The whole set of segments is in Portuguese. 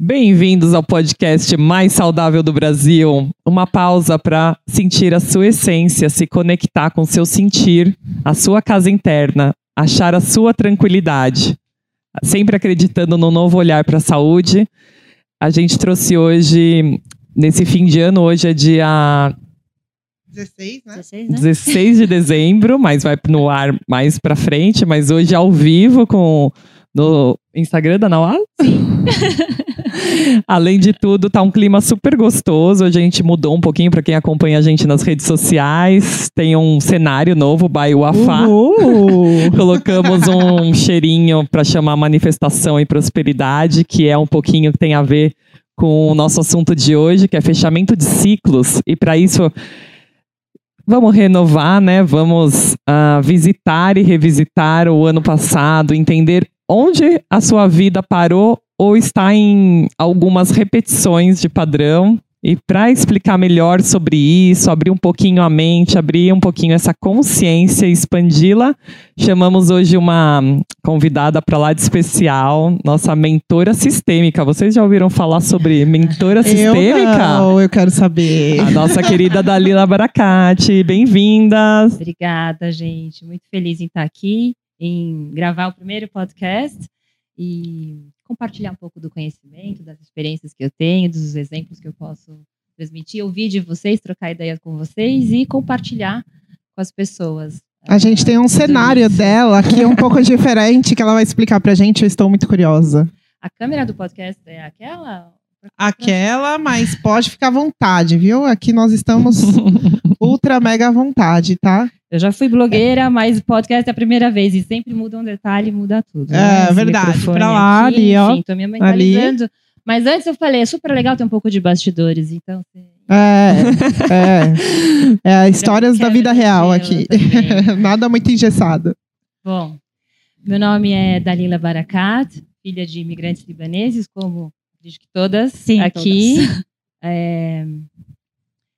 Bem-vindos ao podcast mais saudável do Brasil. Uma pausa para sentir a sua essência, se conectar com seu sentir, a sua casa interna, achar a sua tranquilidade. Sempre acreditando no novo olhar para a saúde. A gente trouxe hoje, nesse fim de ano, hoje é dia 16, né? 16, né? 16 de dezembro, mas vai no ar mais pra frente, mas hoje ao vivo com no Instagram da Nauá. Além de tudo, tá um clima super gostoso. A gente mudou um pouquinho para quem acompanha a gente nas redes sociais. Tem um cenário novo, by Wafá. Uhul. Colocamos um cheirinho para chamar manifestação e prosperidade, que é um pouquinho que tem a ver com o nosso assunto de hoje, que é fechamento de ciclos. E para isso Vamos renovar, né? Vamos ah, visitar e revisitar o ano passado, entender onde a sua vida parou ou está em algumas repetições de padrão. E para explicar melhor sobre isso, abrir um pouquinho a mente, abrir um pouquinho essa consciência e expandi-la, chamamos hoje uma convidada para lá de especial, nossa mentora sistêmica. Vocês já ouviram falar sobre mentora sistêmica? Eu não, eu quero saber. A nossa querida Dalila Baracate. Bem-vindas. Obrigada, gente. Muito feliz em estar aqui, em gravar o primeiro podcast e compartilhar um pouco do conhecimento, das experiências que eu tenho, dos exemplos que eu posso transmitir, ouvir de vocês, trocar ideias com vocês e compartilhar com as pessoas. A gente tem um cenário isso. dela que é um pouco diferente, que ela vai explicar pra gente. Eu estou muito curiosa. A câmera do podcast é aquela? Aquela, mas pode ficar à vontade, viu? Aqui nós estamos ultra mega à vontade, tá? Eu já fui blogueira, mas podcast é a primeira vez e sempre muda um detalhe, muda tudo. É, né? Verdade. Pra lá, aqui, ali, ó. Enfim, tô me mentalizando. Mas antes eu falei, é super legal ter um pouco de bastidores, então. É, é. É, histórias da vida real aqui. Nada muito engessado. Bom, meu nome é Dalila Barakat, filha de imigrantes libaneses, como acredito que todas Sim, aqui. É,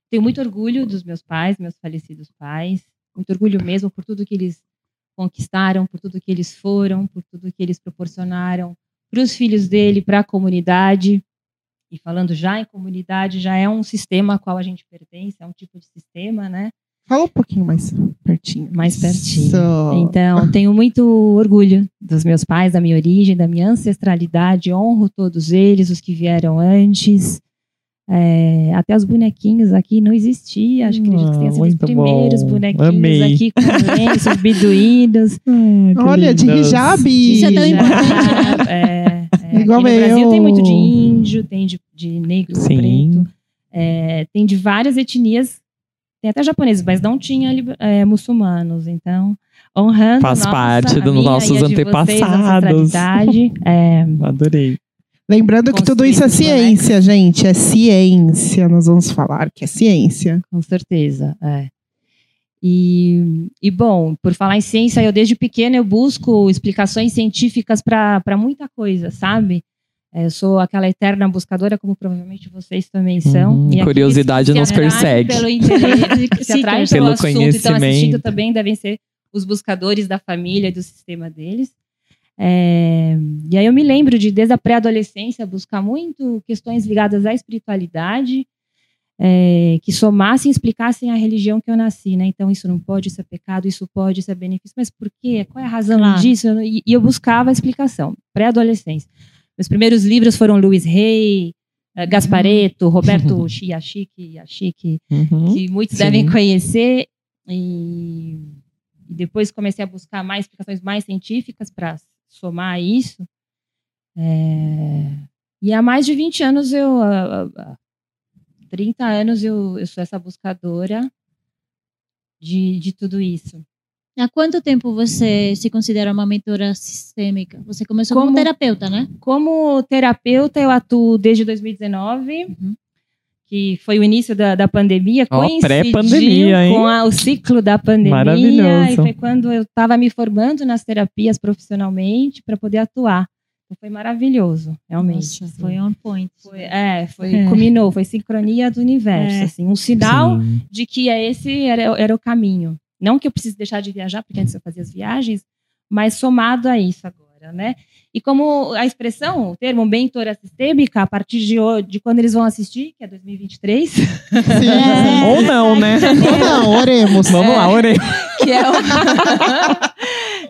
tenho muito orgulho dos meus pais, meus falecidos pais. Muito orgulho mesmo por tudo que eles conquistaram, por tudo que eles foram, por tudo que eles proporcionaram para os filhos dele, para a comunidade. E falando já em comunidade, já é um sistema a qual a gente pertence, é um tipo de sistema, né? Fala um pouquinho mais pertinho. Mais pertinho. Isso. Então, tenho muito orgulho dos meus pais, da minha origem, da minha ancestralidade. Honro todos eles, os que vieram antes. É, até os bonequinhos aqui não existia. Acho que acredito que tenha sido os primeiros bom. bonequinhos Amei. aqui com lenços beduínos. Olha, de lindas. hijab. Isso é tão importante. é, é, Igual aqui no Brasil eu. tem muito de índio, tem de, de negro, Sim. preto. é, tem de várias etnias. Tem até japoneses, mas não tinha é, muçulmanos. Então, honrando Faz nossa, parte dos nossos de vocês, antepassados. ancestralidade. É, Adorei. Lembrando que tudo isso é Construindo ciência, gente. É ciência. Nós vamos falar que é ciência. Com certeza, é. E, e bom, por falar em ciência, eu desde pequena eu busco explicações científicas para muita coisa, sabe? É, Eu sou aquela eterna buscadora, como provavelmente vocês também são. Uhum, E curiosidade nos persegue. Pelo interesse, que se atraem Sim, pelo, pelo assunto e estão conhecimento. assistindo também devem ser os buscadores da família e do sistema deles. É, e aí eu me lembro de, desde a pré-adolescência, buscar muito questões ligadas à espiritualidade, é, que somassem e explicassem a religião que eu nasci, né? Então, isso não pode, isso é pecado, isso pode, isso é benefício, mas por quê? Qual é a razão Claro. disso? E, e eu buscava a explicação, pré-adolescência. Meus primeiros livros foram Luiz Rey, eh, Gasparetto, Roberto Chiachique, Yashiki, Uhum. que muitos Sim. devem conhecer. E, e depois comecei a buscar mais explicações mais científicas para somar a isso. É, e há mais de 20 anos eu. ah, ah, ah, 30 anos eu, eu sou essa buscadora de, de tudo isso. Há quanto tempo você se considera uma mentora sistêmica? Você começou como, Como- terapeuta, né? Como terapeuta, eu atuo desde 2019, Uhum. Que foi o início da, da pandemia. Ó, coincidiu? Com a- o ciclo da pandemia. Maravilhoso. E foi quando eu estava me formando nas terapias profissionalmente para poder atuar. Então, foi maravilhoso, realmente. Nossa, assim. foi on point. Foi- é, foi, É. culminou, foi sincronia do universo, É. assim, um sinal Sim. de que é esse era, era o caminho. Não que eu precise deixar de viajar, porque antes eu fazia as viagens, mas somado a isso agora. né? E como a expressão, o termo mentora sistêmica, a partir de, de quando eles vão assistir, que é 2023, Sim. É. Ou não, né? Ou não, oremos. Vamos lá, orei. que é o...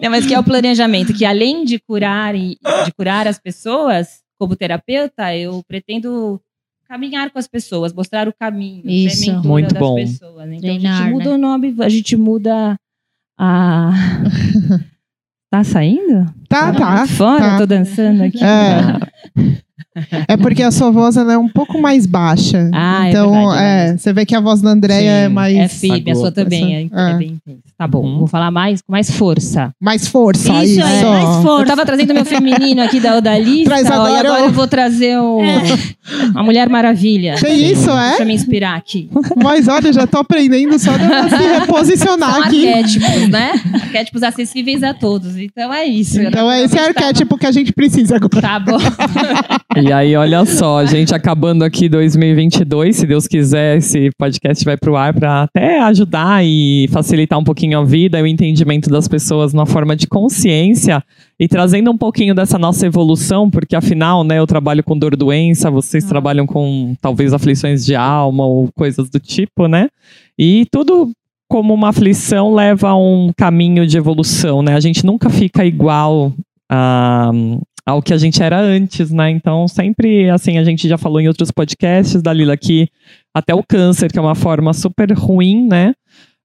Não, mas que é o planejamento, que além de curar e de curar as pessoas, como terapeuta, eu pretendo caminhar com as pessoas, mostrar o caminho, Isso. ser mentora Muito das bom. pessoas. né? Então a Treinar, gente muda né? o nome, a gente muda a Tá saindo? Tá, tá. Fora, tá. tô dançando aqui. É. É porque a sua voz ela é um pouco mais baixa. Ah, é então, verdade, é é, você vê que a voz da Andréia é Sim, mais. É firme, a sua também é, essa- é é. bem intensa. Tá bom, Uhum. vou falar mais com mais força. Mais força. Isso Isso, aí, mais Eu força. tava trazendo meu feminino aqui da Odalista, Traz ó, e agora agora o- eu vou trazer o, a Mulher Maravilha. Tem isso, Deixa é? eu me inspirar aqui. Mas olha, já tô aprendendo só de eu se reposicionar São aqui. arquétipos, né? Arquétipos acessíveis a todos. Então é isso. Então é esse Eu tava- arquétipo que a gente precisa agora. Tá bom. E aí, olha só, a gente acabando aqui 2022, se Deus quiser, esse podcast vai pro ar para até ajudar e facilitar um pouquinho a vida e o entendimento das pessoas numa forma de consciência e trazendo um pouquinho dessa nossa evolução, porque afinal, né, eu trabalho com dor doença, vocês Ah. trabalham com talvez aflições de alma ou coisas do tipo, né? E tudo como uma aflição leva a um caminho de evolução, né? A gente nunca fica igual a, ao que a gente era antes, né? Então, sempre, assim, a gente já falou em outros podcasts da Lila que até o câncer, que é uma forma super ruim, né?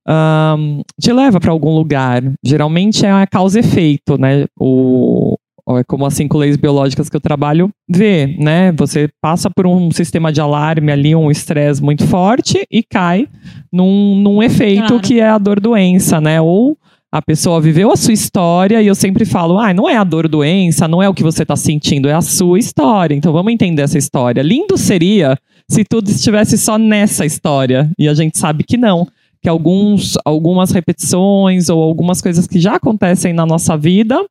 Ahn, te leva para algum lugar. Geralmente é a causa e efeito, né? O, é como as cinco leis biológicas que eu trabalho vê, né? Você passa por um sistema de alarme ali, um estresse muito forte e cai num, num efeito Claro. que é a dor doença, né? Ou a pessoa viveu a sua história e eu sempre falo, ah, não é a dor doença, não é o que você está sentindo, é a sua história. Então vamos entender essa história. Lindo seria se tudo estivesse só nessa história e a gente sabe que não, que alguns, algumas repetições ou algumas coisas que já acontecem na nossa vida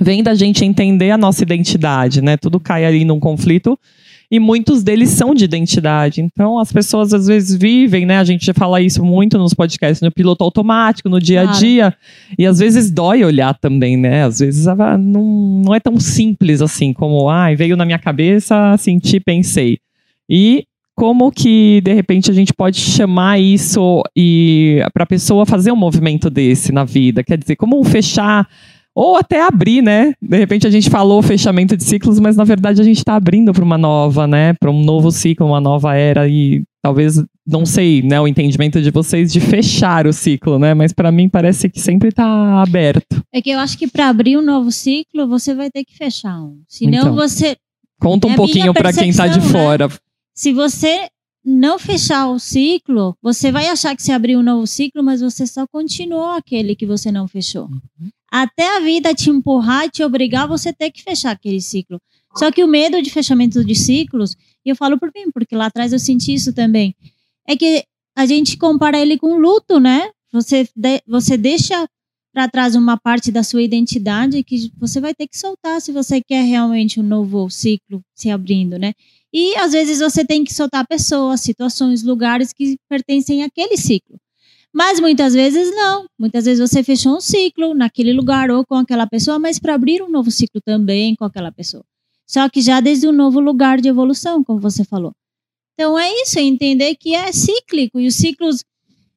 vem da gente entender a nossa identidade, né? Tudo cai ali num conflito e muitos deles são de identidade. Então, as pessoas às vezes vivem, né? A gente fala isso muito nos podcasts, no piloto automático, no dia a Claro. dia. E às vezes dói olhar também, né? Às vezes ah, não, não é tão simples assim, como, ai, veio na minha cabeça, senti, pensei. E como que, de repente, a gente pode chamar isso e para a pessoa fazer um movimento desse na vida? Quer dizer, como fechar ou até abrir, né? De repente a gente falou fechamento de ciclos, mas na verdade a gente está abrindo para uma nova, né? Para um novo ciclo, uma nova era e talvez não sei, né? O entendimento de vocês de fechar o ciclo, né? Mas para mim parece que sempre está aberto. É que eu acho que para abrir um novo ciclo, você vai ter que fechar um. Senão Então. você. Conta um É pouquinho para quem está de né? fora. Se você não fechar o ciclo, você vai achar que você abriu um novo ciclo, mas você só continuou aquele que você não fechou. Até a vida te empurrar e te obrigar você ter que fechar aquele ciclo. Só que o medo de fechamento de ciclos, e eu falo por mim, porque lá atrás eu senti isso também, é que a gente compara ele com luto, né? Você, de- você deixa para trás uma parte da sua identidade que você vai ter que soltar se você quer realmente um novo ciclo se abrindo, né? E às vezes você tem que soltar pessoas, situações, lugares que pertencem àquele ciclo. Mas muitas vezes não. Muitas vezes você fechou um ciclo naquele lugar ou com aquela pessoa, mas para abrir um novo ciclo também com aquela pessoa. Só que já desde um novo lugar de evolução, como você falou. Então é isso, é entender que é cíclico. E os ciclos,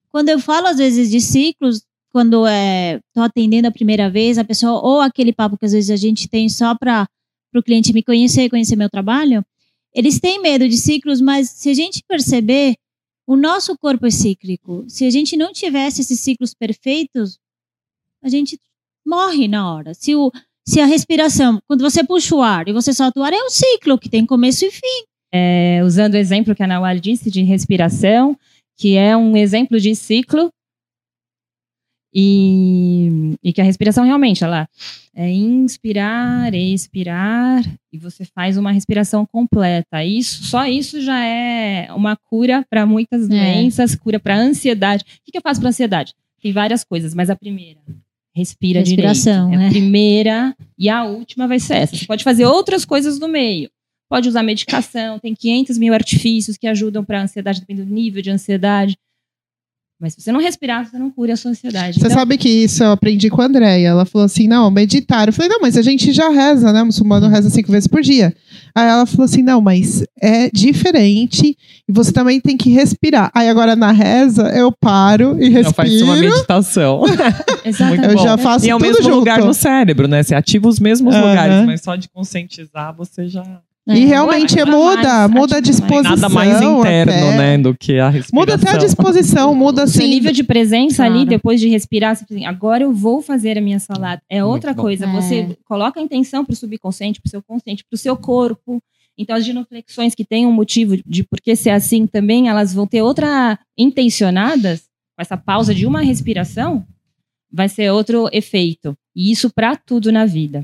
quando eu falo às vezes de ciclos, quando estou atendendo a primeira vez a pessoa, ou aquele papo que às vezes a gente tem só para o cliente me conhecer, conhecer meu trabalho, eles têm medo de ciclos, mas se a gente perceber, o nosso corpo é cíclico. Se a gente não tivesse esses ciclos perfeitos, a gente morre na hora. Se, o, se a respiração, quando você puxa o ar e você solta o ar, é um ciclo que tem começo e fim. É, usando o exemplo que a Nawal disse de respiração, que é um exemplo de ciclo, e, e que a respiração realmente, ela é inspirar, expirar, e você faz uma respiração completa. Isso, só isso já é uma cura para muitas doenças, cura para ansiedade. O que, que eu faço para ansiedade? Tem várias coisas, mas a primeira, respira Respiração, direito. É né? a primeira e a última vai ser essa. Você pode fazer outras coisas no meio. Pode usar medicação, tem 500 mil artifícios que ajudam para ansiedade, dependendo do nível de ansiedade. Mas se você não respirar, você não cura a sua ansiedade. Você Então, sabe que isso eu aprendi com a Andréia. Ela falou assim: não, meditar. Eu falei, não, mas a gente já reza, né? O muçulmano reza cinco vezes por dia. Aí ela falou assim: não, mas é diferente e você também tem que respirar. Aí agora na reza eu paro e Já faz respiro. uma meditação. Exatamente. Eu bom. já faço e é o tudo mesmo junto. lugar no cérebro, né? Você ativa os mesmos lugares, mas só de conscientizar você já. E É. realmente ativa muda, mais, muda a disposição. Nada mais interno, até. né? Do que a respiração. Muda até a disposição, muda seu assim. nível de presença ali, Claro. depois de respirar, você assim, agora eu vou fazer a minha salada. É outra coisa. É. Você coloca a intenção para o subconsciente, para o seu consciente, para o seu corpo. Então, as genuflexões que têm um motivo de por que ser assim também, elas vão ter outra intencionadas, com essa pausa de uma respiração, vai ser outro efeito. E isso para tudo na vida.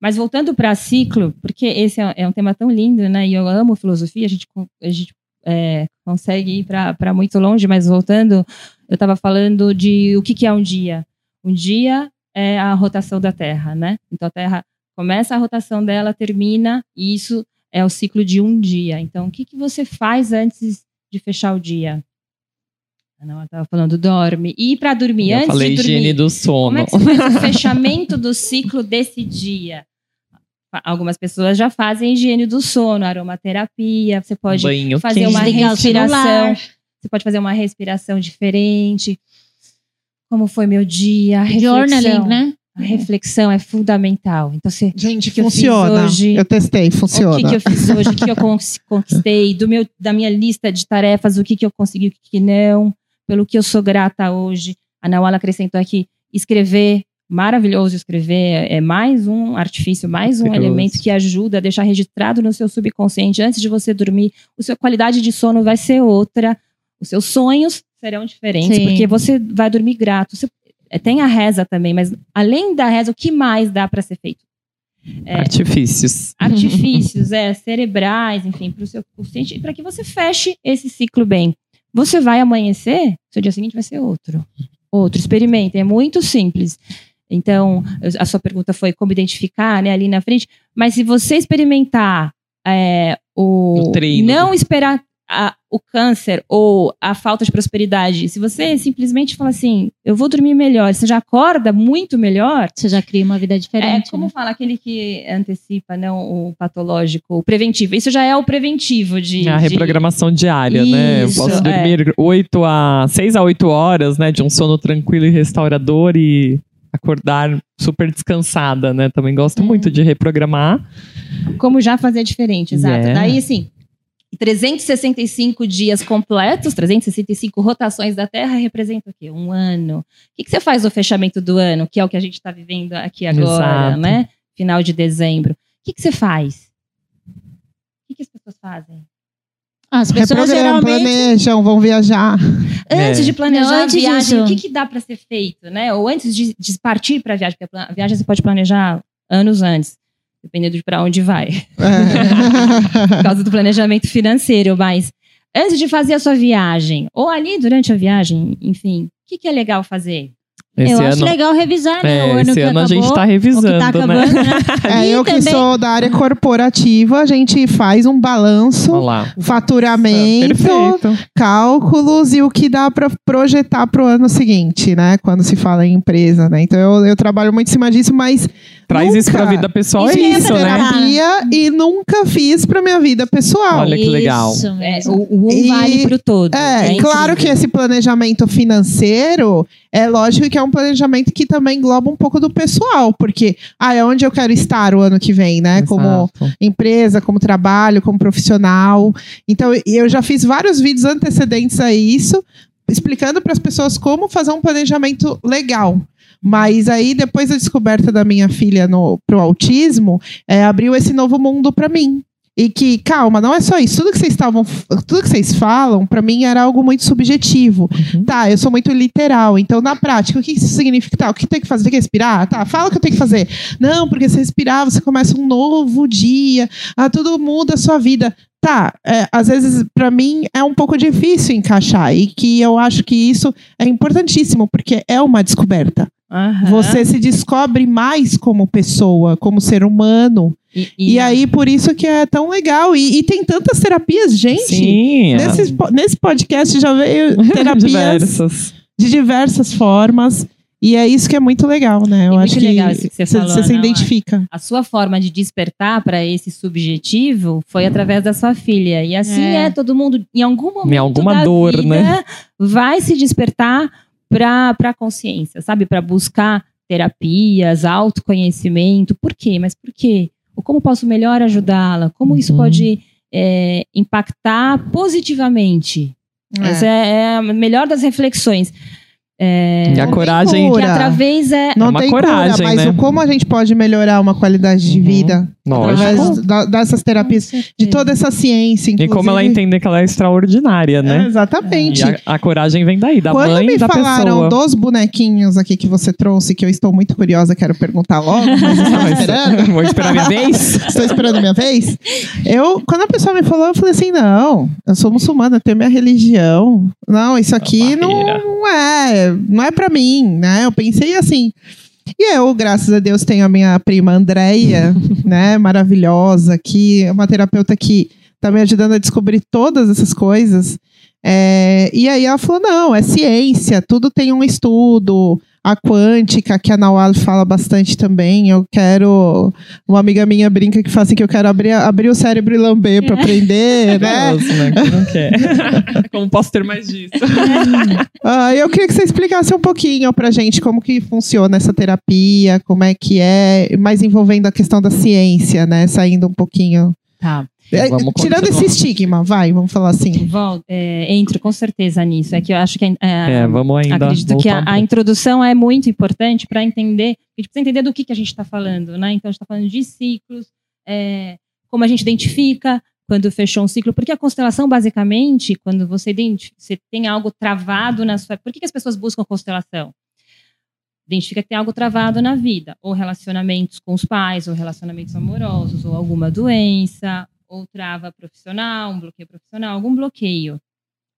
Mas voltando para ciclo, porque esse é é um tema tão lindo, né? E eu amo filosofia, a gente, a gente é, consegue ir para muito longe, mas voltando, eu estava falando de o que, que é um dia. Um dia é a rotação da Terra, né? Então a Terra começa a rotação dela, termina, e isso é o ciclo de um dia. Então, o que, que você faz antes de fechar o dia? Não, eu estava falando dorme. E para dormir, Eu antes falei de dormir, higiene do sono. como é que faz o fechamento do ciclo desse dia? Algumas pessoas já fazem higiene do sono, aromaterapia, você pode Banho fazer uma quente. O respiração. Você pode fazer uma respiração diferente. Como foi meu dia? A Journaling, reflexão. né? A reflexão é fundamental. Então, você, Gente, que eu funciona. hoje? Eu testei, funciona. o que, que eu fiz hoje? O que, eu conquistei? Do meu, da minha lista de tarefas, o que, que eu consegui, o que, que não? Pelo que eu sou grata hoje. A Nawala acrescentou aqui, escrever. Maravilhoso escrever. É mais um artifício, mais um Maravilhoso. elemento que ajuda a deixar registrado no seu subconsciente antes de você dormir. A sua qualidade de sono vai ser outra. Os seus sonhos serão diferentes, Sim. porque você vai dormir grato. Você- é, tem a reza também, mas além da reza, o que mais dá para ser feito? É, Artifícios. artifícios é, cerebrais, enfim, para o seu consciente, para que você feche esse ciclo bem. Você vai amanhecer, seu dia seguinte vai ser outro. Outro, experimentem, é muito simples. Então, a sua pergunta foi como identificar, né, ali na frente, mas se você experimentar é, o, O treino. não esperar a- o câncer ou a falta de prosperidade, se você simplesmente fala assim, eu vou dormir melhor, você já acorda muito melhor, Você já cria uma vida é, diferente. como né? fala aquele que antecipa, não o patológico, o preventivo. Isso já é o preventivo de. É a de- reprogramação diária, né? Eu Isso, posso é. dormir 8 a 6 a 8 horas, né? De um sono tranquilo e restaurador e acordar super descansada, né? Também gosto É. muito de reprogramar. Como já fazer diferente, exato. Yeah. Daí, assim, 365 dias completos, 365 rotações da Terra representa o quê? Um ano. O que, que você faz no fechamento do ano, que é o que a gente está vivendo aqui agora, Exato. né? Final de dezembro. O que, que você faz? O que, que as pessoas fazem? As pessoas Reprogramam, geralmente. planejam, vão viajar. Antes É. de planejar Não, antes a viagem, disso. o que, que dá para ser feito, né? Ou antes de, de partir para a viagem, porque a viagem você pode planejar anos antes, dependendo de para onde vai, É. por causa do planejamento financeiro. Mas antes de fazer a sua viagem, ou ali durante a viagem, enfim, o que, que é legal fazer? Esse eu ano, acho legal revisar, né? é, o ano esse que ano acabou. a gente tá o que revisando, tá acabando, né? né? É, eu que também- sou da área corporativa, a gente faz um balanço, Olha lá. faturamento, cálculos e o que dá para projetar para o ano seguinte, né? Quando se fala em empresa, né? Então eu, eu trabalho muito em cima disso, mas Traz isso Nunca. pra vida pessoal, Isso é isso, né? perguntar. terapia e nunca fiz para minha vida pessoal. Olha que legal. Isso É, mesmo. o, o um E- vale para o todo. É, né? claro que esse planejamento financeiro é lógico que é um planejamento que também engloba um pouco do pessoal, porque ah, é onde eu quero estar o ano que vem, né? Como Exato. empresa, como trabalho, como profissional. Então, eu já fiz vários vídeos antecedentes a isso, explicando para as pessoas como fazer um planejamento legal. Mas aí, depois da descoberta da minha filha no, pro autismo, é, abriu esse novo mundo para mim. E que, calma, não é só isso. Tudo que vocês estavam, tudo que vocês falam, para mim era algo muito subjetivo. Uhum. Tá, eu sou muito literal. Então, na prática, o que isso significa? Tá, o que tem que fazer? Tem que respirar? Tá, fala o que eu tenho que fazer. Não, porque se respirar, você começa um novo dia. Ah, tudo muda a sua vida. Tá, é, às vezes, para mim, é um pouco difícil encaixar. E que eu acho que isso é importantíssimo, porque é uma descoberta. Aham. Você se descobre mais como pessoa, como ser humano. E, E aí, por isso que é tão legal. E, e tem tantas terapias, gente. Sim. é. Nesse, po- nesse podcast já veio terapias Diversas. de diversas formas. E é isso que é muito legal, né? Eu E muito acho que legal isso que você falou, você se não é? identifica. a sua forma de despertar para esse subjetivo foi através da sua filha. E assim é, É. todo mundo, em algum momento Em alguma da dor, vida, né? vai se despertar para a consciência, sabe? Para buscar terapias, autoconhecimento. Por quê? Mas por quê? Ou como posso melhor ajudá-la? Como isso Uhum. pode é, impactar positivamente? Essa é, é a melhor das reflexões. É, E a coragem. que através é, Não É uma tem coragem, cura, mas né? o como a gente pode melhorar uma qualidade de Uhum. vida Lógico. através da- dessas terapias, de toda essa ciência, E inclusive. como ela entender que ela é extraordinária, É, né? exatamente. E a, a coragem vem daí, da Quando mãe me e da falaram pessoa. dos bonequinhos aqui que você trouxe, que eu estou muito curiosa, quero perguntar logo, mas estava esperando. Vou esperar minha vez. Estou esperando a minha vez. Eu, quando a pessoa me falou, eu falei assim: não, eu sou muçulmana, eu tenho minha religião. Não, isso aqui não, não é, não é pra mim, né? Eu pensei assim. E eu, graças a Deus, tenho a minha prima Andréia, né? Maravilhosa, que é uma terapeuta que tá me ajudando a descobrir todas essas coisas. É, e aí ela falou: não, é ciência, tudo tem um estudo. A quântica, que a Nawal fala bastante também. Eu quero. Uma amiga minha brinca que fala assim que eu quero abrir, abrir o cérebro e lamber pra aprender, né? Nossa, né? Quem não quer. Como posso ter mais disso? Ah, eu queria que você explicasse um pouquinho pra gente como que funciona essa terapia, como é que é, mais envolvendo a questão da ciência, né? Saindo um pouquinho. tá. É, Vamos tirando esse estigma, vai, vamos falar assim. Vol- é, entro com certeza nisso. É que eu acho que é, É, vamos ainda. acredito que a, um a introdução é muito importante para entender. A gente precisa entender do que, que a gente está falando, né? Então a gente está falando de ciclos, é, como a gente identifica quando fechou um ciclo, porque a constelação, basicamente, quando você, você tem algo travado na sua. Por que, que as pessoas buscam constelação? Identifica que tem algo travado na vida, ou relacionamentos com os pais, ou relacionamentos amorosos, ou alguma doença, ou trava profissional, um bloqueio profissional, algum bloqueio.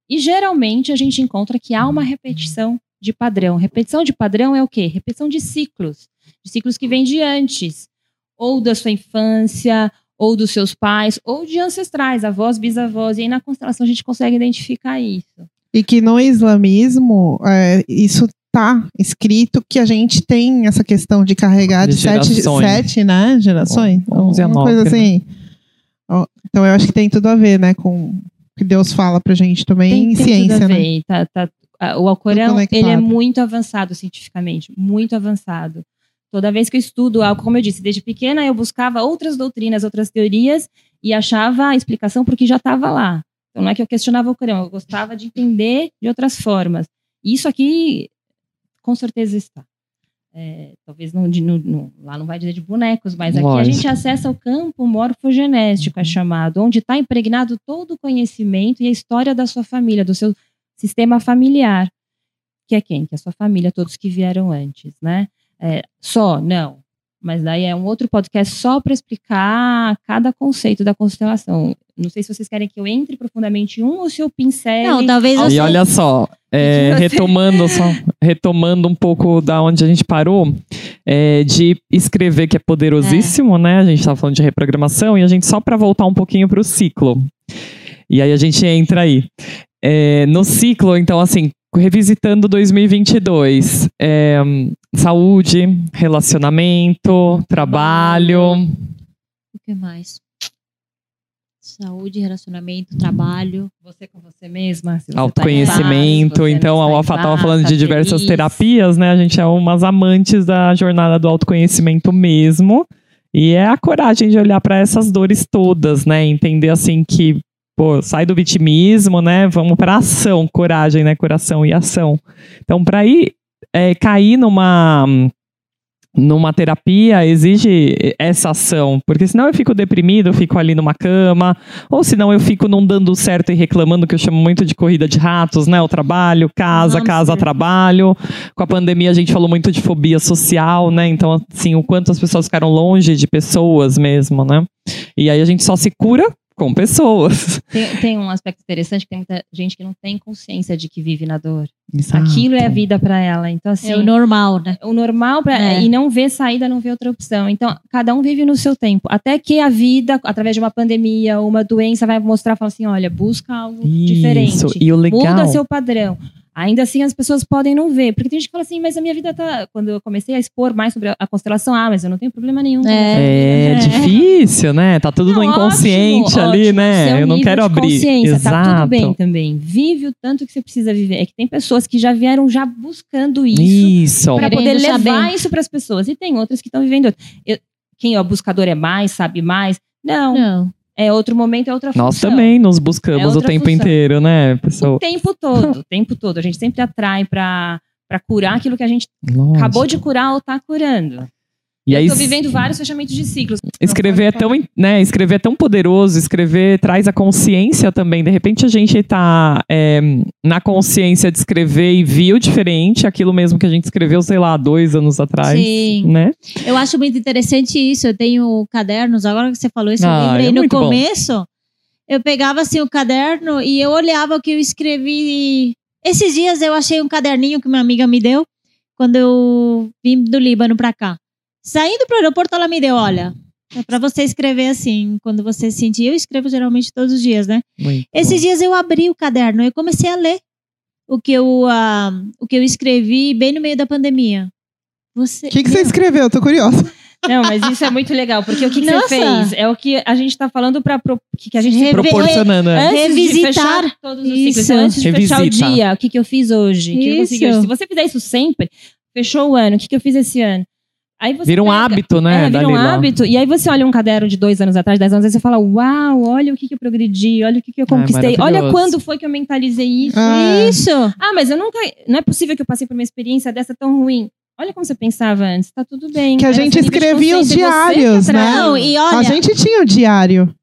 E geralmente a gente encontra que há uma repetição de padrão. Repetição de padrão é o quê? Repetição de ciclos, de ciclos que vêm de antes, ou da sua infância, ou dos seus pais, ou de ancestrais, avós, bisavós. E aí na constelação a gente consegue identificar isso. E que no islamismo, é, isso tá escrito que a gente tem essa questão de carregar de, De sete, gerações. sete, né? Gerações. A uma nove, coisa né? assim. Ó, Então eu acho que tem tudo a ver, né, com o que Deus fala pra gente também Tem, em tem ciência, tudo a né? ver. Tá, tá- a- o Alcorão, conectado. ele é muito avançado cientificamente, muito avançado. Toda vez que eu estudo algo, como eu disse, desde pequena eu buscava outras doutrinas, outras teorias e achava a explicação porque já estava lá. Então não é que eu questionava o Alcorão, eu gostava de entender de outras formas. Isso aqui, com certeza está. É, talvez não, não- não- lá não vai dizer de bonecos, mas aqui a gente acessa o campo morfogenético, é chamado, onde está impregnado todo o conhecimento e a história da sua família, do seu sistema familiar, que é quem? Que é a sua família, todos que vieram antes, né? É, só, não. Mas daí é um outro podcast só para explicar cada conceito da constelação. Não sei se vocês querem que eu entre profundamente em um ou se eu pincele. Não, talvez E você. olha só, é, retomando, só, retomando um pouco da onde a gente parou, é, de escrever que é poderosíssimo, né? A gente estava falando de reprogramação e a gente só para voltar um pouquinho para o ciclo. E aí a gente entra aí. É, no ciclo, então, assim, revisitando 2022, é, saúde, relacionamento, trabalho. O que mais? Saúde, relacionamento, trabalho. Você com você mesma. você tá Autoconhecimento, paz, você então a Alfa estava falando tá de diversas feliz. terapias, né? A gente é umas amantes da jornada do autoconhecimento mesmo. E é a coragem de olhar para essas dores todas, né? Entender assim que, pô, sai do vitimismo, né? Vamos para ação, coragem, né? Coração e ação. Então, para ir é, cair numa numa terapia exige essa ação, porque senão eu fico deprimido, eu fico ali numa cama, ou senão eu fico não dando certo e reclamando, que eu chamo muito de corrida de ratos, né? O trabalho, casa, casa, trabalho. Com a pandemia a gente falou muito de fobia social, né? Então, assim, o quanto as pessoas ficaram longe de pessoas mesmo, né? E aí a gente só se cura com pessoas. Tem, tem um aspecto interessante que tem muita gente que não tem consciência de que vive na dor. Exato. Aquilo é a vida pra ela. Então, assim, É o normal, né? o normal pra, É. e não vê saída, não vê outra opção. Então, cada um vive no seu tempo. Até que a vida, através de uma pandemia ou uma doença, vai mostrar, fala assim: olha, busca algo diferente. Isso. E o legal. Muda seu padrão. Ainda assim, as pessoas podem não ver. Porque tem gente que fala assim, mas a minha vida tá. Quando eu comecei a expor mais sobre a constelação, ah, mas eu não tenho problema nenhum. com É, É. difícil, né? Tá tudo Não, no inconsciente ótimo, ali, ótimo. né? Seu eu não quero de abrir. consciência, Exato. Tá tudo bem também. Vive o tanto que você precisa viver. É que tem pessoas que já vieram já buscando isso Isso. para Querendo poder levar saber. isso para as pessoas. E tem outras que estão vivendo. outro. Eu- quem é o buscador é mais, sabe mais? Não, Não. É outro momento, é outra função. Nós também nos É buscamos o outra tempo função. inteiro, né, O pessoal? tempo todo, o tempo todo. A gente sempre atrai para para curar aquilo que a gente Lógico. acabou de curar ou tá curando. E aí, eu tô vivendo vários fechamentos de ciclos. escrever é tão, né, escrever é tão poderoso, escrever traz a consciência também. De repente a gente tá é, na consciência de escrever e viu diferente aquilo mesmo que a gente escreveu, sei lá, dois anos atrás. Sim. Né? Eu acho muito interessante isso. Eu tenho cadernos, agora que você falou isso, Ah, eu lembrei é no muito bom. começo. Eu pegava assim o caderno e eu olhava o que eu escrevi. Esses dias eu achei um caderninho que uma amiga me deu quando eu vim do Líbano pra cá. Saindo pro aeroporto, ela me deu, olha, é pra você escrever assim, quando você sentir. Eu escrevo geralmente todos os dias, né? Muito Esses bom. dias eu abri o caderno e comecei a ler o que eu, ah, o que eu escrevi bem no meio da pandemia. Você, O que, que você escreveu? Tô curiosa. Não, mas isso é muito legal, porque o que, que você fez? É o que a gente tá falando para que, que a gente se Rever- Proporcionando. né? Antes Revisitar. de fechar todos os Isso. ciclos, antes de fechar o Revisita. dia, o que, que eu fiz hoje, o que eu consegui. Se você fizer isso sempre, fechou o ano, o que, que eu fiz esse ano? Aí você Vira um pega- hábito, né? É, vira dali um lá. hábito. E aí você olha um caderno de dois anos atrás, dez anos atrás, você fala, uau, olha o que, que eu progredi, olha o que, que eu Ai, conquistei, olha maravilhoso. quando foi que eu mentalizei isso. Ah. Isso. Ah, mas eu nunca. Não é possível que eu passei por uma experiência dessa tão ruim. Olha como você pensava antes, tá tudo bem. Que a gente escrevia os diários, né? Não, e olha, A gente tinha o diário.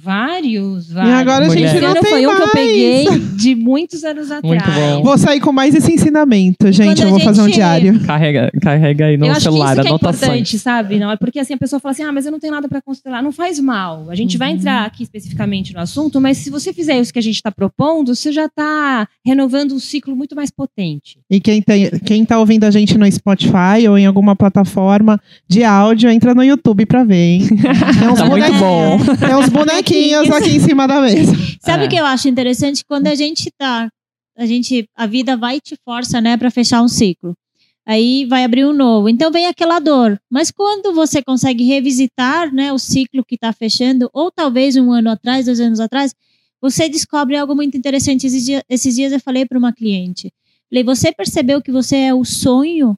Vários, E vários. agora a gente não tem foi um que eu mais. peguei de muitos anos atrás. Muito bom. Vou sair com mais esse ensinamento, gente. Eu vou fazer um gente- diário. Carrega, carrega aí no eu acho celular, que isso que é anotações. importante, sabe? Não é porque assim a pessoa fala assim: "Ah, mas eu não tenho nada para constelar". Não faz mal. A gente vai Uhum. entrar aqui especificamente no assunto, mas se você fizer isso que a gente está propondo, você já está renovando um ciclo muito mais potente. E quem, tem, quem tá ouvindo a gente no Spotify ou em alguma plataforma de áudio, entra no YouTube pra ver, hein? Tem uns, Tá muito bonequinhos- bom. tem uns bonequinhos aqui em cima da mesa. sabe É. o que eu acho interessante? Quando a gente tá. A gente. A vida vai te força, né, pra fechar um ciclo. Aí vai abrir um novo. Então vem aquela dor. Mas quando você consegue revisitar, né, o ciclo que tá fechando, ou talvez um ano atrás, dois anos atrás, você descobre algo muito interessante. Esses dias, esses dias eu falei para uma cliente. Falei, você percebeu que você é o sonho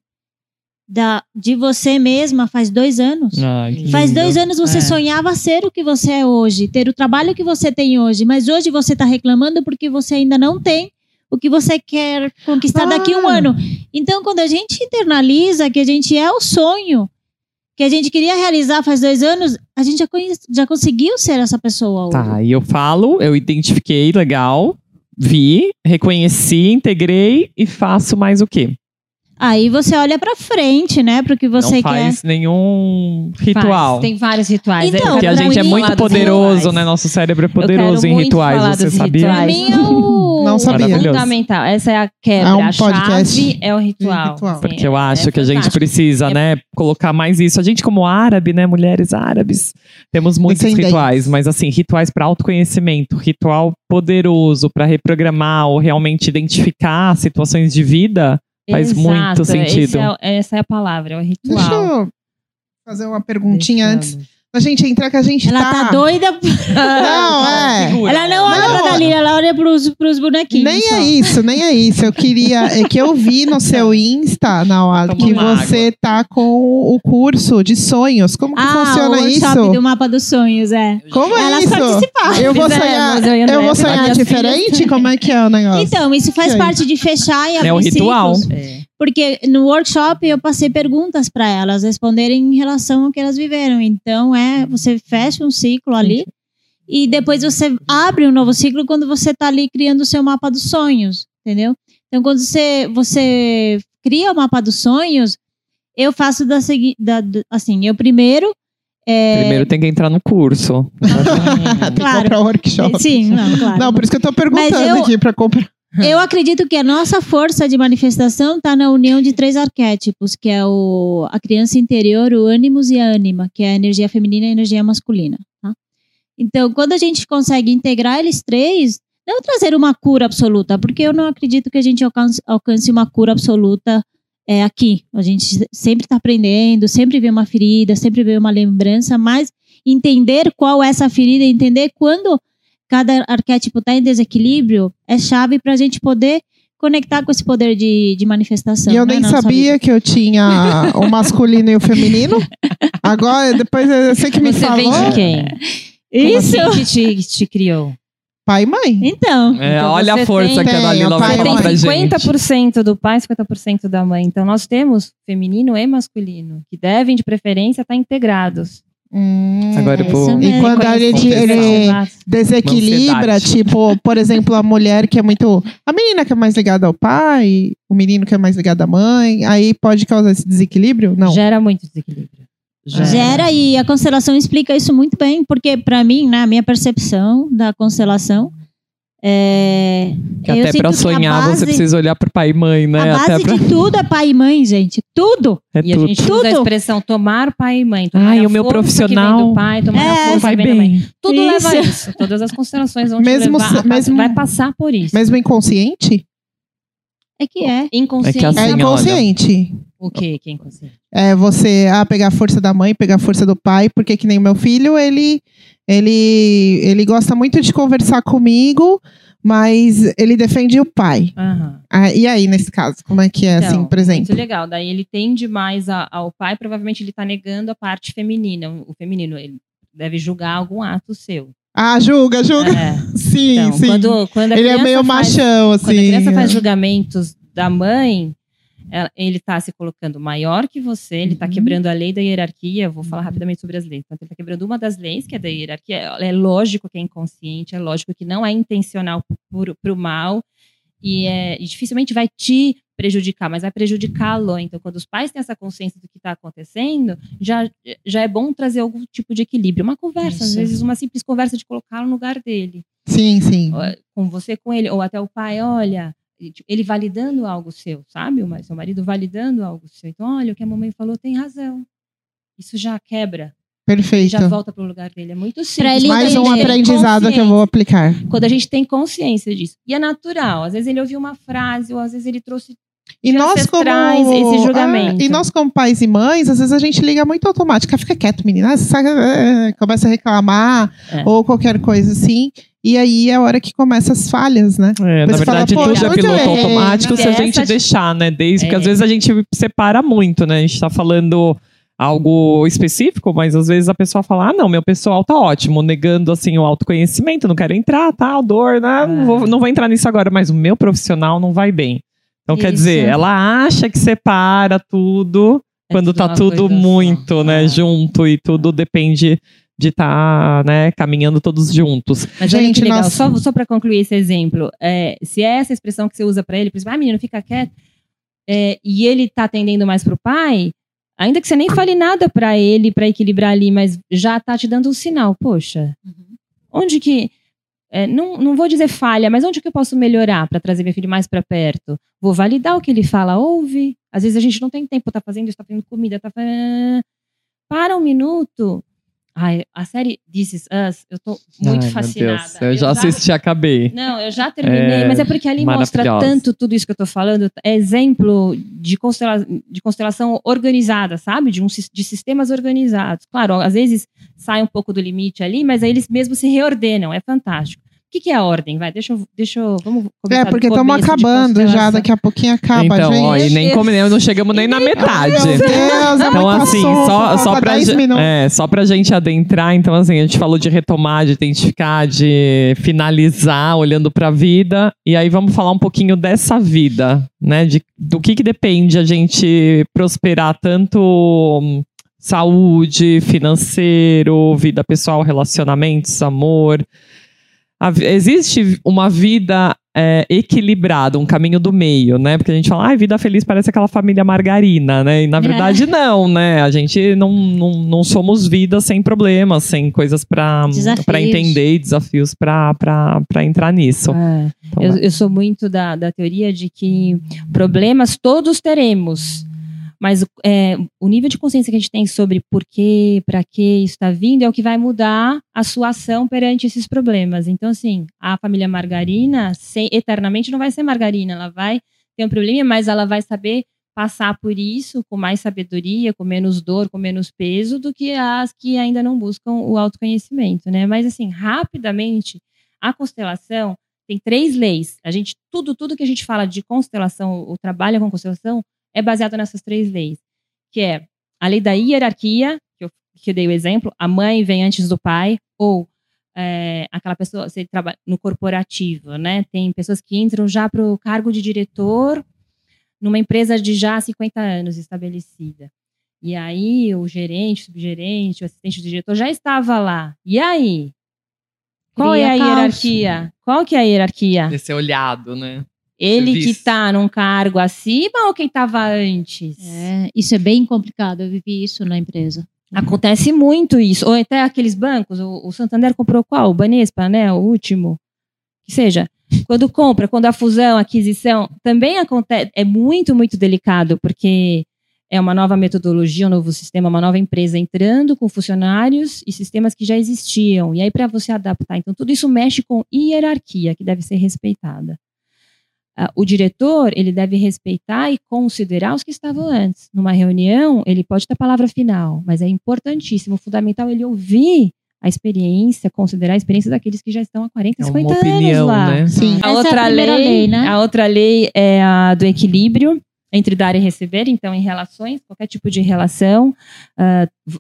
da, de você mesma faz dois anos? Ai, que Faz lindo. dois anos você É. sonhava ser o que você é hoje, ter o trabalho que você tem hoje, mas hoje você está reclamando porque você ainda não tem o que você quer conquistar daqui a um Ah. ano. Então, quando a gente internaliza que a gente é o sonho que a gente queria realizar faz dois anos, a gente já, conhe- já conseguiu ser essa pessoa hoje. Tá, e eu falo, eu identifiquei, legal, vi, reconheci, integrei e faço mais o quê? Aí você olha pra frente, né, pro que você Não quer. faz nenhum ritual. Faz, tem vários rituais. Então, Porque a gente é muito poderoso, né? Nosso cérebro é poderoso em rituais, você sabia? Pra mim é o... Não sabia. Maravilhoso. Fundamental. Essa é a quebra. É um a podcast. chave é o ritual. Ritual. Porque eu é- acho é que a gente precisa, É- né, colocar mais isso. A gente, como árabe, né, mulheres árabes, temos muitos rituais, mas assim, rituais para autoconhecimento, ritual poderoso para reprogramar ou realmente identificar situações de vida. Faz muito sentido. esse é- essa é a palavra, é o Deixa ritual. eu fazer uma perguntinha antes Da gente entrar, que a gente Ela tá doida. Não, é. Ela não olha Não. pra Dalila, ela olha pros, pros bonequinhos. Nem só. é isso, nem é isso. Eu queria. É que eu vi no seu Insta, Nauad, que Tomando você tá com o curso de sonhos. Como que Ah, funciona o workshop isso? do mapa dos sonhos, é. Como é Elas isso? participaram. Eu vou Fizemos, sonhar, eu a eu vou sonhar diferente? Como é que é o negócio? Então, isso faz E aí? parte de fechar e abrir É o ritual. ciclos. É. Porque no workshop eu passei perguntas para elas responderem em relação ao que elas viveram. Então, é, você fecha um ciclo ali e depois você abre um novo ciclo quando você tá ali criando o seu mapa dos sonhos, entendeu? Então, quando você, você cria o mapa dos sonhos, eu faço da seguinte, assim, eu primeiro É, Primeiro tem que entrar no curso. Tem que Claro. comprar um workshop. sim, não, claro. Não, por isso que eu tô perguntando eu- aqui pra comprar. Eu acredito que a nossa força de manifestação está na união de três arquétipos, que é o, a criança interior, o ânimos e a ânima, que é a energia feminina e a energia masculina. tá? Então, quando a gente consegue integrar eles três, não trazer uma cura absoluta, porque eu não acredito que a gente alcance, alcance uma cura absoluta é, aqui. A gente sempre está aprendendo, sempre vê uma ferida, sempre vê uma lembrança, mas entender qual é essa ferida, entender quando cada arquétipo está em desequilíbrio é chave para a gente poder conectar com esse poder de, de manifestação. E eu né, nem sabia vida. que eu tinha o masculino e o feminino. Agora, depois eu sei que me Você falou. vem de quem? Isso! Como assim que te, que te criou? Pai e mãe. Então, É, Então olha a força tem- que a Dalila Tem, vai falar pra Tem gente. 50% do pai, 50% da mãe. Então nós temos feminino e masculino, que devem, de preferência, estar integrados. Hum. Agora eu É vou- isso E quando a gente ele desequilibra, tipo, por exemplo, a mulher que é muito. A menina que é mais ligada ao pai, o menino que é mais ligado à mãe, aí pode causar esse desequilíbrio? Não. Gera muito desequilíbrio. gera e a constelação explica isso muito bem, porque para mim, na minha percepção da constelação, é, Que até sinto pra que a sonhar você base- precisa olhar pro pai e mãe, né? A Até base pra... de tudo é pai e mãe, gente. Tudo. É E a tudo. gente usa a Tudo. expressão tomar pai e mãe. Tomar Ai, a o meu profissional- pai, tomar É, a força Vai bem. Tudo Isso. leva a isso. Todas as constelações vão Mesmo te levar. a mesmo- Vai passar por isso. Mesmo inconsciente? É que é. Inconsciente. É que assim, É olha. O que que é inconsciente? É você ah, pegar a força da mãe, pegar a força do pai, porque que nem o meu filho, ele, ele, ele gosta muito de conversar comigo, mas ele defende o pai. Aham. Ah, e aí, nesse caso, como é que é, assim, Então, por exemplo? Muito legal. Daí ele tende mais a- ao pai, provavelmente ele tá negando a parte feminina. O feminino, ele deve julgar algum ato seu. Ah, julga, julga. É. Sim, Então, sim. quando, quando a ele é meio faz- machão, assim. Quando a criança faz julgamentos da mãe, ele está se colocando maior que você, ele está Uhum. quebrando a lei da hierarquia. Vou falar rapidamente sobre as leis. Então, ele está quebrando uma das leis, que é da hierarquia. É lógico que é inconsciente, é lógico que não é intencional para o mal, e, é, e dificilmente vai te prejudicar, mas vai prejudicá-lo. Então, quando os pais têm essa consciência do que está acontecendo, já, já é bom trazer algum tipo de equilíbrio. Uma conversa, às Isso. vezes uma simples conversa de colocá-lo no lugar dele Sim, sim. com você, com ele, ou até o pai, olha, ele validando algo seu, sabe? O seu marido validando algo seu. Então, olha, o que a mamãe falou tem razão. Isso já quebra, Perfeito. já volta para o lugar dele. É muito simples. ele Mais um aprendizado que eu vou aplicar. Quando a gente tem consciência disso. E é natural. Às vezes ele ouviu uma frase, ou às vezes ele trouxe. E nós como esse julgamento. É, e nós como pais e mães, às vezes a gente liga muito automático, Ah, fica quieto, menina, Ah, sabe, é, começa a reclamar É. ou qualquer coisa assim. E aí é a hora que começam as falhas, né? É, na fala, verdade, "Pô, tudo é piloto errei?" automático se a gente de- deixar, né? Desde que É. às vezes a gente separa muito, né? A gente tá falando algo específico, mas às vezes a pessoa fala: ah, não, meu pessoal tá ótimo, negando assim o autoconhecimento, não quero entrar, tal, dor, né? Não, vou, não vou entrar nisso agora, mas o meu profissional não vai bem. Então, quer Isso. dizer, ela acha que separa tudo É quando tá uma tudo coisa só. muito, né, É. junto e tudo depende de estar, né, caminhando todos juntos. Mas olha Gente, que legal, nós- só, só para concluir esse exemplo, é, se é essa expressão que você usa para ele, por exemplo, ah, menino, fica quieto, é, e ele tá atendendo mais pro pai, ainda que você nem fale nada para ele para equilibrar ali, mas já tá te dando um sinal, poxa, onde que é, não, não vou dizer falha, mas onde que eu posso melhorar para trazer meu filho mais para perto? Vou validar o que ele fala, ouve. Às vezes a gente não tem tempo, tá fazendo isso, tá fazendo comida, tá fazendo... Para um minuto. Ai, a série This Is Us, eu tô muito Ai, fascinada. Deus, eu já assisti, acabei. Não, eu já terminei, É mas é porque ali mostra tanto tudo isso que eu tô falando. É exemplo de, constela de constelação organizada, sabe? De, um, de sistemas organizados. Claro, às vezes sai um pouco do limite ali, mas aí eles mesmos se reordenam. É fantástico. O que, que é a ordem? Vai, deixa eu. Deixa eu vamos começar É, porque estamos acabando já, daqui a pouquinho acaba, então, gente. ó, e nem come, não chegamos nem na metade. Meu Deus, é Então, muito assim, assunto, só, só, pra, 10 ge- minutos. é, só pra gente adentrar, então, assim, a gente falou de retomar, de identificar, de finalizar, olhando pra vida, e aí vamos falar um pouquinho dessa vida, né? De, do que, que depende a gente prosperar tanto hum, saúde, financeiro, vida pessoal, relacionamentos, amor. A existe uma vida é, equilibrado, um caminho do meio, né? Porque a gente fala, ah, vida feliz parece aquela família margarina, né? E na verdade não, né? A gente não, não, não somos vidas sem problemas, sem coisas para entender e desafios para entrar nisso. É. Então, Eu, eu sou muito da, da teoria de que problemas todos teremos. Mas é, o nível de consciência que a gente tem sobre por quê, para que isso está vindo, é o que vai mudar a sua ação perante esses problemas. Então, assim, a família Margarina eternamente não vai ser Margarina, ela vai ter um problema, mas ela vai saber passar por isso com mais sabedoria, com menos dor, com menos peso do que as que ainda não buscam o autoconhecimento, né? Mas assim, rapidamente, a constelação tem três leis. A gente tudo tudo que a gente fala de constelação, o trabalho com constelação é baseado nessas três leis, que é a lei da hierarquia, que eu, que eu dei o exemplo, a mãe vem antes do pai, ou é, aquela pessoa, você trabalha no corporativo, né? Tem pessoas que entram já para o cargo de diretor numa empresa de já 50 anos estabelecida. E aí o gerente, o subgerente, o assistente do diretor já estava lá. E aí? Qual Cria é a hierarquia? Qual que é a hierarquia? Esse olhado, né? Ele que está num cargo acima ou quem estava antes? É, isso é bem complicado. Eu vivi isso na empresa. Acontece muito isso. Ou até aqueles bancos, o, o Santander comprou qual? O Banespa, né? O último. Que seja, quando compra, quando a fusão, a aquisição, também acontece. É muito, muito delicado, porque é uma nova metodologia, um novo sistema, uma nova empresa entrando com funcionários e sistemas que já existiam. E aí, para você adaptar. Então, tudo isso mexe com hierarquia, que deve ser respeitada. Ah, o diretor ele deve respeitar e considerar os que estavam antes. Numa reunião, ele pode ter a palavra final, mas é importantíssimo, fundamental ele ouvir a experiência, considerar a experiência daqueles que já estão há 40, É 50 uma opinião, anos lá. né? Sim. A Essa é a outra primeira lei, lei, né? A outra lei é a do equilíbrio entre dar e receber. Então, em relações, qualquer tipo de relação, v-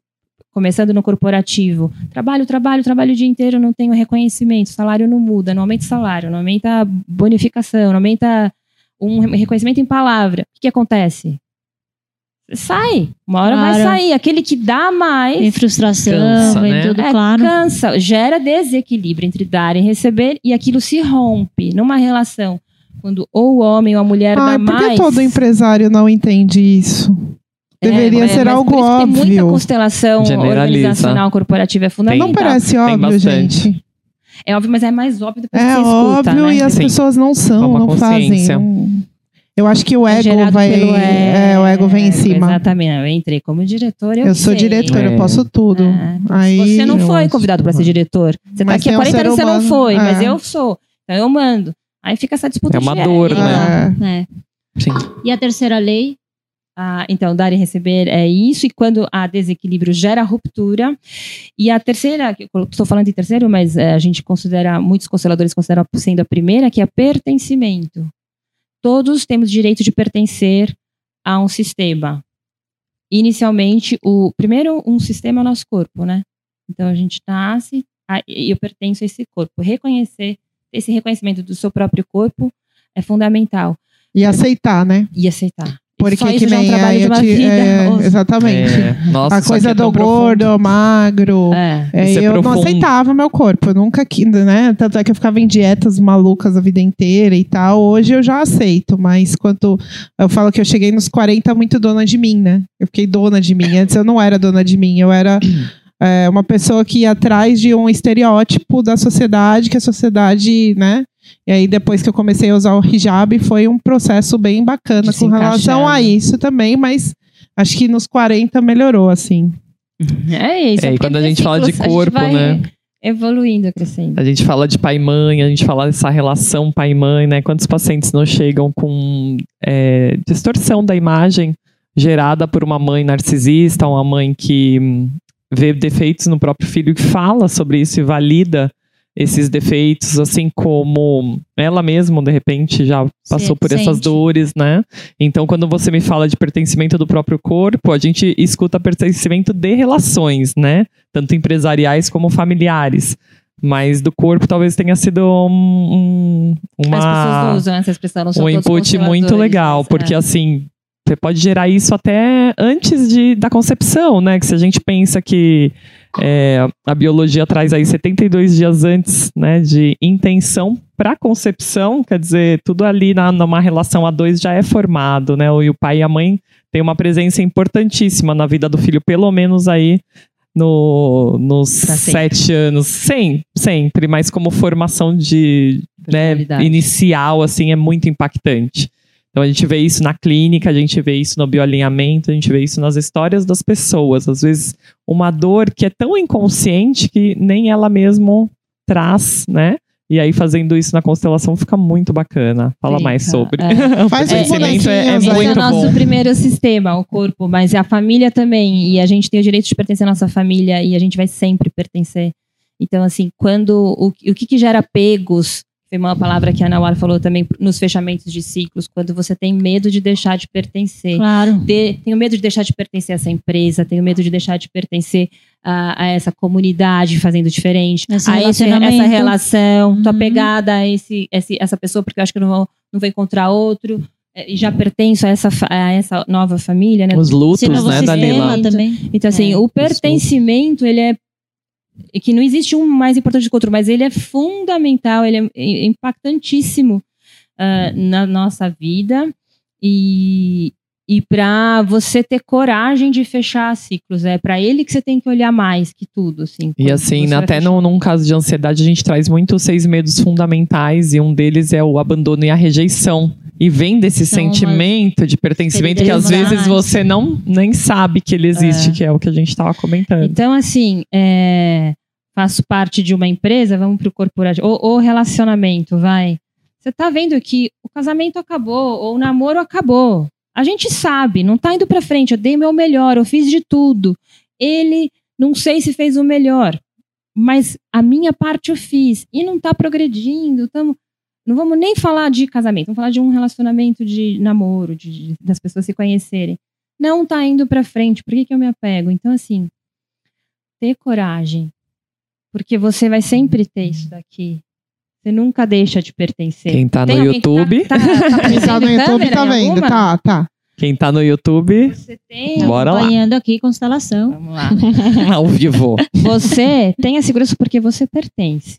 começando no corporativo, trabalho, trabalho, trabalho o dia inteiro, não tenho reconhecimento, salário não muda, não aumenta o salário, não aumenta a bonificação, não aumenta um re- reconhecimento em palavra. O que, que acontece? Sai, uma hora vai Claro. sair. Aquele que dá mais Tem frustração, Cansa, vem né? tudo é, claro. cansa, gera desequilíbrio entre dar e receber e aquilo se rompe numa relação. Quando ou o homem ou a mulher Ai, dá por que mais. todo empresário não entende isso? É, Deveria mas- ser mas algo por isso Tem muita óbvio. constelação organizacional corporativa é fundamental. Não parece óbvio, gente. É óbvio, mas é mais óbvio depois É que você escuta, óbvio né? e as Sim. pessoas não são, não fazem. Eu acho que o É ego vai. pelo É, o ego vem em cima. Exatamente. Eu entrei como diretor, eu, Eu sou diretor, eu É. posso tudo. É, Aí, você não foi convidado para ser diretor. Você tá Mas aqui há um 40 ser anos, você não foi, mas É. eu sou. Então eu mando. Aí fica essa disputa É uma de dor, né? É. É. Sim. E a terceira lei? Ah, então, dar e receber é isso, e quando há desequilíbrio gera ruptura. E a terceira, estou falando de terceiro, mas eh, a gente considera, muitos consteladores consideram sendo a primeira, que é pertencimento. Todos temos direito de pertencer a um sistema. Inicialmente, o primeiro, um sistema é o nosso corpo, né? Então a gente nasce a- e eu pertenço a esse corpo. Reconhecer, esse reconhecimento do seu próprio corpo é fundamental. E aceitar, né? E aceitar. Porque Só que isso já é um nem trabalho de uma te- vida. é, exatamente. É. Nossa, A coisa é do gordo, profundo. magro. É. É, é eu não aceitava meu corpo, eu nunca quis, né? Tanto é que eu ficava em dietas malucas a vida inteira e tal. Hoje eu já aceito, mas quando eu falo que eu cheguei nos 40 muito dona de mim, né? Eu fiquei dona de mim. Antes eu não era dona de mim, eu era é, uma pessoa que ia atrás de um estereótipo da sociedade, que a sociedade, né? E aí, depois que eu comecei a usar o hijab, foi um processo bem bacana De com relação a isso também, mas acho que nos 40 melhorou, assim. É isso. É, e quando a gente fala de corpo, vai né? Evoluindo, crescendo. A gente fala de pai e mãe, a gente fala dessa relação pai e mãe, né? Quantos pacientes não chegam com é, distorção da imagem gerada por uma mãe narcisista, uma mãe que hum, vê defeitos no próprio filho e fala sobre isso e valida esses defeitos, assim como ela mesma, de repente, já passou por essas dores, né? Então, quando você me fala de pertencimento do próprio corpo, a gente escuta pertencimento de relações, né? Tanto empresariais como familiares. Mas do corpo talvez tenha sido um, um- As pessoas uma, usam essa expressão, não são um input muito legal, mas, porque é. assim, Você pode gerar isso até antes de, da concepção, né? Que se a gente pensa que é, a biologia traz aí 72 dias antes né, de intenção para concepção, quer dizer, tudo ali na, numa relação a dois já é formado, né? E o pai e a mãe têm uma presença importantíssima na vida do filho, pelo menos aí no, nos Pra sempre. sete anos. Sem, sempre, mas como formação de né, inicial, assim, é muito impactante. Então a gente vê isso na clínica, a gente vê isso no bioalinhamento, a gente vê isso nas histórias das pessoas. Às vezes, uma dor que é tão inconsciente que nem ela mesmo traz, né? E aí, fazendo isso na constelação fica muito bacana. Fala Fica, mais sobre. é. o Faz uns pertencimento é, é aí. muito Esse é o nosso bom. primeiro sistema, o corpo, mas é a família também. E a gente tem o direito de pertencer à nossa família e a gente vai sempre pertencer. Então, assim, quando. O, o que, que gera apegos? Foi uma palavra que a Nawar falou também nos fechamentos de ciclos, quando você tem medo de deixar de pertencer. Claro. De- tenho medo de deixar de pertencer a essa empresa, tenho medo de deixar de pertencer a, a essa comunidade fazendo diferente, Esse a esse- essa relação, tô Uhum. apegada a esse, esse- essa pessoa porque eu acho que eu não vou, não vou encontrar outro, eh, e já pertenço a essa, a essa nova família, né? Os lutos, né, Danila? também. Então, assim, É, o pertencimento, ele é. Que não existe um mais importante que o outro, mas ele é fundamental, ele é impactantíssimo ah, na nossa vida. E, e para você ter coragem de fechar ciclos, é para ele que você tem que olhar mais que tudo. Assim, E assim, até no, num caso de ansiedade, a gente traz muito seis medos fundamentais, e um deles é o abandono e a rejeição. E vem desse São sentimento de pertencimento que às vezes você não nem sabe que ele existe, É. que é o que a gente estava comentando. Então, assim, é, faço parte de uma empresa, vamos para o corporativo, ou, ou relacionamento, vai. Você tá vendo que o casamento acabou, ou o namoro acabou. A gente sabe, não tá indo para frente. Eu dei meu melhor, eu fiz de tudo. Ele, não sei se fez o melhor, mas a minha parte eu fiz. E não tá progredindo. Tamo, não vamos nem falar de casamento, vamos falar de um relacionamento de namoro, de, de- das pessoas se conhecerem. Não tá indo para frente, por que, que eu me apego? Então, assim, ter coragem. Porque você vai sempre ter isso daqui. Você nunca deixa de pertencer. Quem tá no Tem alguém que YouTube, Tá, tá, tá Quem tá no YouTube tá vendo, tá, tá. quem tá no YouTube, Você tem. Bora lá. Acompanhando aqui constelação. Vamos lá. ao vivo. Você tem a segurança porque você pertence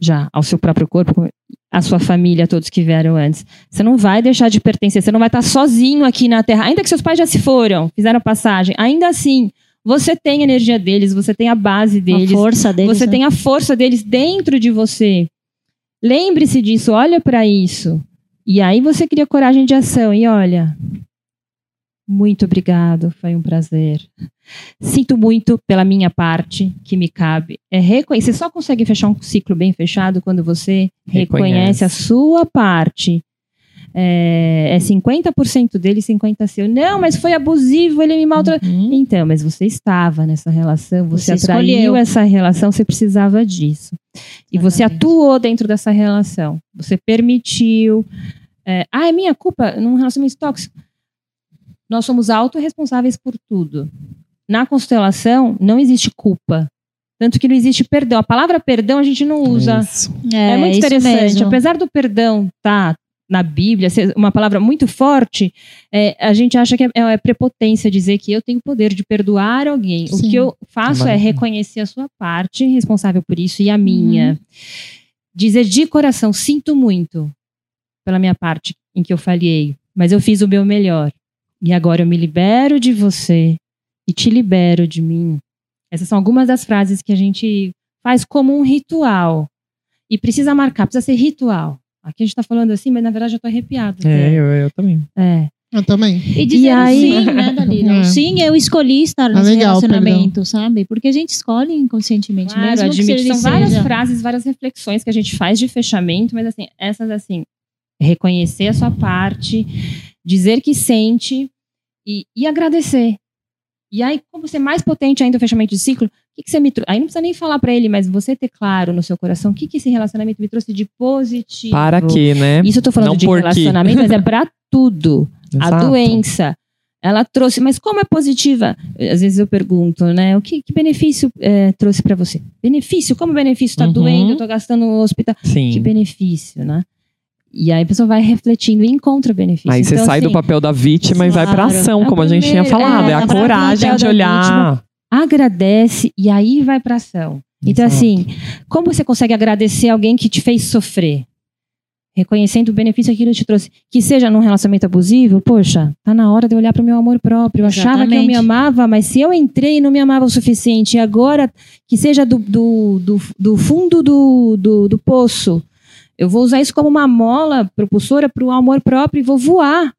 já ao seu próprio corpo, à sua família, a todos que vieram antes. Você não vai deixar de pertencer, você não vai estar sozinho aqui na Terra. Ainda que seus pais já se foram, fizeram a passagem, ainda assim, você tem a energia deles, você tem a base A deles, força deles. você né? tem a força deles dentro de você. Lembre-se disso, olha para isso. E aí você cria coragem de ação. E olha, muito obrigado, foi um prazer. Sinto muito pela minha parte que me cabe. É reconhecer, você só consegue fechar um ciclo bem fechado quando você reconhece, Reconhece. a sua parte. É, é 50% dele, 50% seu. Não, mas foi abusivo, ele me maltratou. Uhum. Então, mas você estava nessa relação, você, Você atraiu escolheu. essa relação, você precisava disso. E você Exatamente. atuou dentro dessa relação. Você permitiu. É, ah, é minha culpa num relacionamento tóxico. Nós somos autorresponsáveis por tudo. Na constelação, não existe culpa. Tanto que não existe perdão. A palavra perdão a gente não usa. Isso. É, muito isso interessante. mesmo. Apesar do perdão estar na Bíblia, ser uma palavra muito forte, é, a gente acha que é, é prepotência dizer que eu tenho poder de perdoar alguém. O Sim. que eu faço é Mas- reconhecer a sua parte responsável por isso e a minha. Dizer de coração, sinto muito pela minha parte em que eu falhei, mas eu fiz o meu melhor. E agora eu me libero de você e te libero de mim. Essas são algumas das frases que a gente faz como um ritual. E precisa marcar, precisa ser ritual. Aqui a gente tá falando assim, mas na verdade eu tô arrepiada. É, eu, eu também. É. Eu também. E dizer E aí- sim, né, Dalila? É. Sim, eu escolhi estar Ah, nesse legal, relacionamento, sabe? Porque a gente escolhe inconscientemente Claro, mesmo. que São várias seja- frases, várias reflexões que a gente faz de fechamento, mas assim, essas assim, reconhecer a sua parte, dizer que sente e, e agradecer. E aí, como ser mais potente ainda o fechamento de ciclo, o que, que você me trouxe? Aí não precisa nem falar pra ele, mas você ter claro no seu coração o que, que esse relacionamento me trouxe de positivo. Para quê, né? Isso eu tô falando Não de quê. relacionamento, mas é pra tudo. A Exato. doença. Ela trouxe, mas como é positiva? Às vezes eu pergunto, né? O que, que benefício eh, trouxe pra você? Benefício? Como benefício? Tá Uhum. doendo, eu tô gastando no hospital. Que Sim. benefício, né? E aí a pessoa vai refletindo e encontra o benefício. Aí você Então, sai do assim, papel da vítima e vai pra claro. ação, É como a gente tinha falado. É, é, a coragem de olhar. agradece e aí vai pra ação. Então, Exato. assim, como você consegue agradecer alguém que te fez sofrer? Reconhecendo o benefício que aquilo te trouxe. Que seja num relacionamento abusivo, poxa, tá na hora de eu olhar para o meu amor próprio. Eu achava que eu me amava, mas se eu entrei e não me amava o suficiente, e agora que seja do, do, do, do fundo do, do, do poço, eu vou usar isso como uma mola propulsora para o amor próprio e vou voar.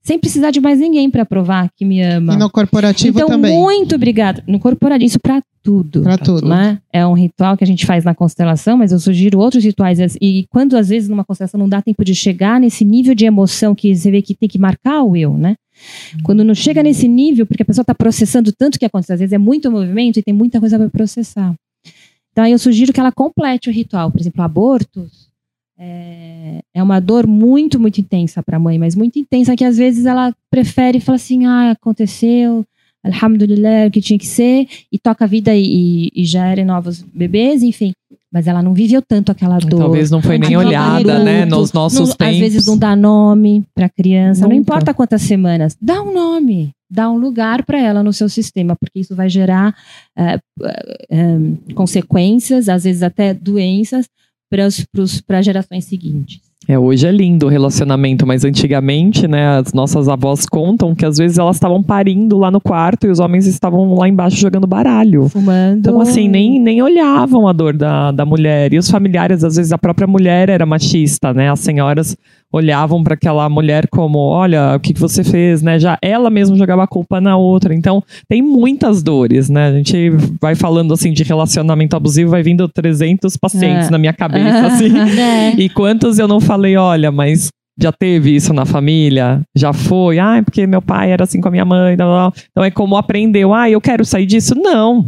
Sem precisar de mais ninguém para provar que me ama. E no corporativo Então, também. muito obrigada. No corporativo, isso para tudo. Pra tudo. Né? É um ritual que a gente faz na constelação, mas eu sugiro outros rituais. E quando, às vezes, numa constelação não dá tempo de chegar nesse nível de emoção que você vê que tem que marcar o eu, né? Quando não chega nesse nível, porque a pessoa está processando tanto que acontece, às vezes é muito movimento e tem muita coisa para processar. Então, eu sugiro que ela complete o ritual. Por exemplo, abortos é, é uma dor muito, muito intensa para a mãe, mas muito intensa que às vezes ela prefere falar assim: ah, aconteceu, alhamdulillah, o que tinha que ser, e toca a vida e, e gera novos bebês, enfim. Mas ela não viveu tanto aquela dor. Talvez não foi nem olhada, né? Nos nossos não- tempos. Às vezes não dá nome para criança, não Nunca. importa quantas semanas, dá um nome, dá um lugar para ela no seu sistema, porque isso vai gerar eh, eh, consequências, às vezes até doenças para gerações seguintes. É, hoje é lindo o relacionamento, mas antigamente, né, as nossas avós contam que às vezes elas estavam parindo lá no quarto e os homens estavam lá embaixo jogando baralho. Fumando. Então, assim, nem, nem olhavam a dor da, da mulher. E os familiares, às vezes, a própria mulher era machista, né? As senhoras olhavam para aquela mulher como, olha, o que, que você fez, né? Já ela mesma jogava a culpa na outra. Então, tem muitas dores, né? A gente vai falando, assim, de relacionamento abusivo, vai vindo 300 pacientes É. na minha cabeça, assim. É. E quantos eu não falei, olha, mas já teve isso na família? Já foi? Ah, porque meu pai era assim com a minha mãe. blá, blá. Então é como aprendeu. Ah, eu quero sair disso? Não.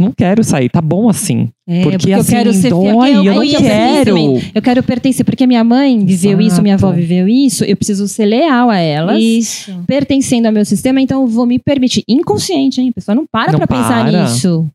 Não quero sair, tá bom assim. É, porque, porque eu assim, quero ser dói, fiel, eu não eu quero. Eu quero pertencer, porque minha mãe viveu isso, minha avó Exato. viveu isso, eu preciso ser leal a elas. Isso. pertencendo ao meu sistema, então eu vou me permitir. Inconsciente, hein? A pessoa não para Não pra pensar para. nisso.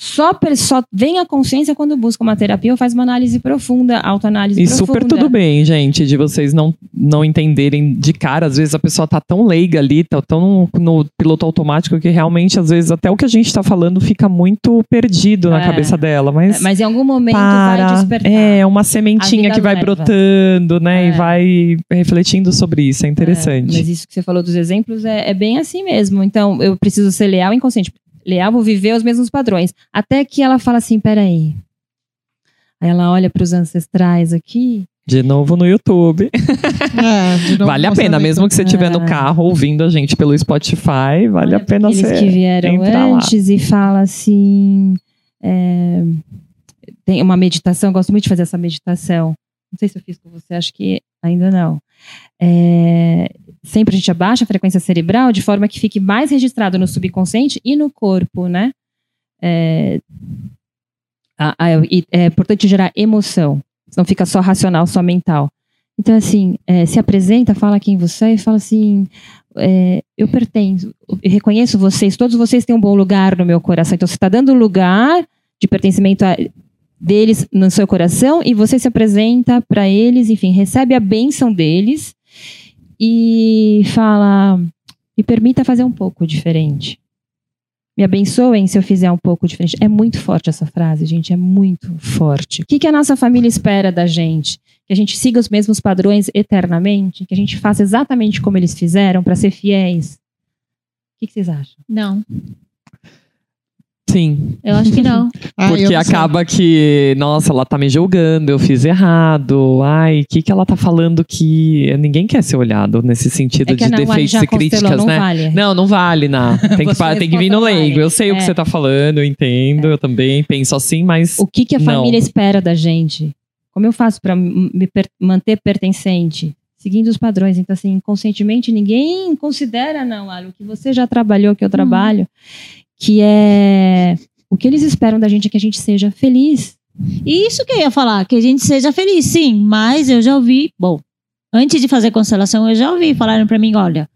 Só, só vem a consciência quando busca uma terapia ou faz uma análise profunda, autoanálise E profunda. super tudo bem, gente, de vocês não, não entenderem de cara. Às vezes a pessoa tá tão leiga ali, tá tão no, piloto automático que realmente, às vezes, até o que a gente tá falando fica muito perdido na É. cabeça dela. Mas, É, Mas em algum momento para. vai despertar. É, uma sementinha que vai leva. brotando, né? É. E vai refletindo sobre isso. É É, interessante. mas isso que você falou dos exemplos é, é bem assim mesmo. Então, eu preciso ser leal e inconsciente. Leal, vou viver os mesmos padrões. Até que ela fala assim: peraí. Aí ela olha para os ancestrais aqui. De novo no YouTube. É, novo vale a pena, mesmo que você estiver no É. carro ouvindo a gente pelo Spotify, vale a olha pena aqueles você. que vieram entrar lá. antes e fala assim. é, tem uma meditação, eu gosto muito de fazer essa meditação. Não sei se eu fiz com você, acho que ainda não. É, sempre a gente abaixa a frequência cerebral de forma que fique mais registrado no subconsciente e no corpo, né? É, a- a- é importante gerar emoção, não fica só racional, só mental. Então, assim, é, se apresenta, fala quem você é e fala assim: é, eu pertenço, eu reconheço vocês, todos vocês têm um bom lugar no meu coração. Então, você está dando lugar de pertencimento a- deles no seu coração e você se apresenta para eles, enfim, recebe a bênção deles e fala: me permita fazer um pouco diferente. Me abençoem se eu fizer um pouco diferente. É muito forte essa frase, gente, é muito forte. O que, que a nossa família espera da gente? Que a gente siga os mesmos padrões eternamente? Que a gente faça exatamente como eles fizeram para ser fiéis? O que, que vocês acham? Não, Sim. eu acho que não. Ah, Porque não acaba que, nossa, ela tá me julgando, eu fiz errado. Ai, o que, que ela tá falando que ninguém quer ser olhado nesse sentido É de defeitos e críticas, não né? vale. Não, não vale, não. Tem que, tem que vir no não leigo. vale. Eu sei o que É. você tá falando, eu entendo, eu também penso assim, mas O que, que a Não. família espera da gente? Como eu faço para me per- manter pertencente? Seguindo os padrões. Então, assim, inconscientemente, ninguém considera, não, Alho, o que você já trabalhou, que eu trabalho, que é. O que eles esperam da gente é que a gente seja feliz. Isso que eu ia falar, que a gente seja feliz, sim, mas eu já ouvi, bom, antes de fazer constelação, eu já ouvi falarem pra mim, olha,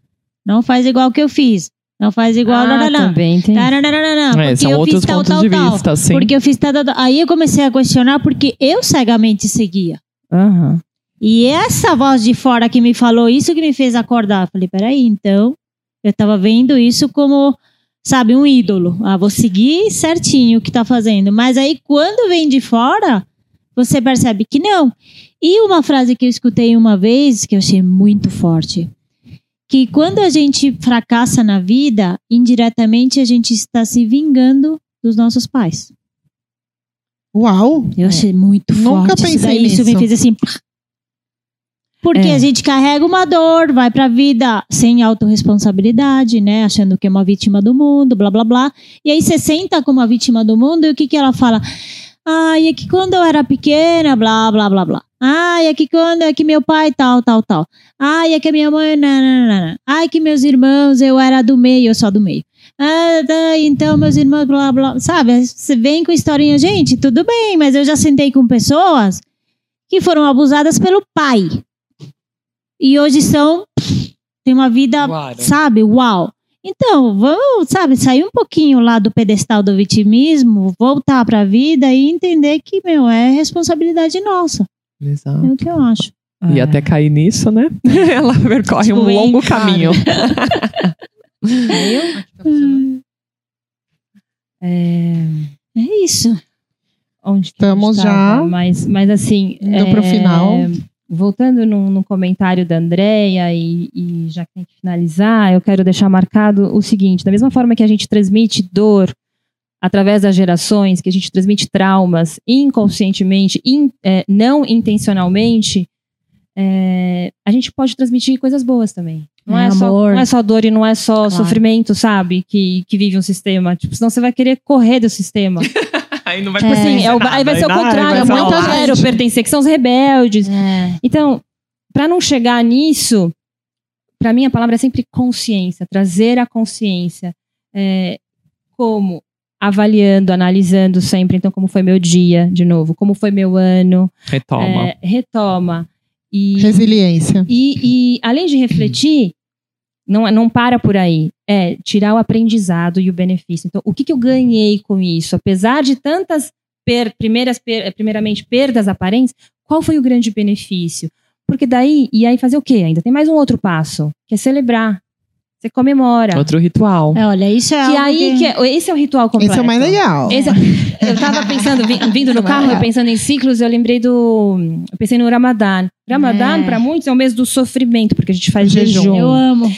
não faz igual que eu fiz, não faz igual, não, ah, não, não. também tem. Não, não, não, não, não, é, porque são eu outros fiz tal, pontos tal, de tal. vista, assim. Porque eu fiz tal, tal, tal. Aí eu comecei a questionar porque eu cegamente seguia. Aham. E essa voz de fora que me falou isso que me fez acordar. Falei, peraí, então, eu tava vendo isso como, sabe, um ídolo. Ah, vou seguir certinho o que tá fazendo. Mas aí, quando vem de fora, você percebe que não. E uma frase que eu escutei uma vez, que eu achei muito forte, que quando a gente fracassa na vida, indiretamente a gente está se vingando dos nossos pais. Uau! Eu achei muito Nunca forte. isso pensei daí. Isso me nisso. fez assim. Porque É. a gente carrega uma dor, vai pra vida sem autorresponsabilidade, né? Achando que é uma vítima do mundo, blá blá blá. E aí você senta como uma vítima do mundo e o que, que ela fala? Ai, é que quando eu era pequena, blá blá blá blá. Ai, é que quando é que meu pai tal, tal, tal. Ai, é que minha mãe. Nananana. Ai, que meus irmãos, eu era do meio, eu só do meio. Ah, tá, então meus irmãos, blá blá. Sabe? Você vem com historinha, gente, tudo bem, mas eu já sentei com pessoas que foram abusadas pelo pai. E hoje são. Tem uma vida, Claro. sabe? Uau. Então, vamos, sabe, sair um pouquinho lá do pedestal do vitimismo, voltar pra vida e entender que, meu, é responsabilidade nossa. Exato. É o que eu acho. E É. até cair nisso, né? Ela percorre um Tipo, bem longo caminho. É, É isso. onde a Estamos já Mas, mas assim. indo pro final. Voltando no, no comentário da Andrea e, e já que tem que finalizar, eu quero deixar marcado o seguinte: da mesma forma que a gente transmite dor através das gerações, que a gente transmite traumas inconscientemente, in- é, não intencionalmente, é, a gente pode transmitir coisas boas também. Não É, é, só, não é só dor e não é só Claro. sofrimento, sabe? Que, que vive um sistema. Tipo, senão você vai querer correr do sistema. Aí não vai assim, é o- aí vai ser o contrário. É vai uma quero parte. pertencer, que são os rebeldes. É. Então, para não chegar nisso, para mim a palavra é sempre consciência, trazer a consciência. É, como? Avaliando, analisando sempre. Então, como foi meu dia, de novo? Como foi meu ano? Retoma. É, retoma. E, Resiliência. e, e, além de refletir, não, não para por aí. É tirar o aprendizado e o benefício. Então, o que, que eu ganhei com isso? Apesar de tantas, per- primeiras, per- primeiramente, perdas aparentes, qual foi o grande benefício? Porque daí, e aí fazer o quê? Ainda tem mais um outro passo, que é celebrar. Você comemora. Outro ritual. É, olha, isso é que aí, que... que é- esse é o ritual completo. Esse é o mais legal. Esse é- eu tava pensando, vi- vindo no carro, eu pensando em ciclos, eu lembrei do. Eu pensei no Ramadã. Ramadã, É. para muitos, é o mês do sofrimento, porque a gente faz Jejum. jejum. Eu amo.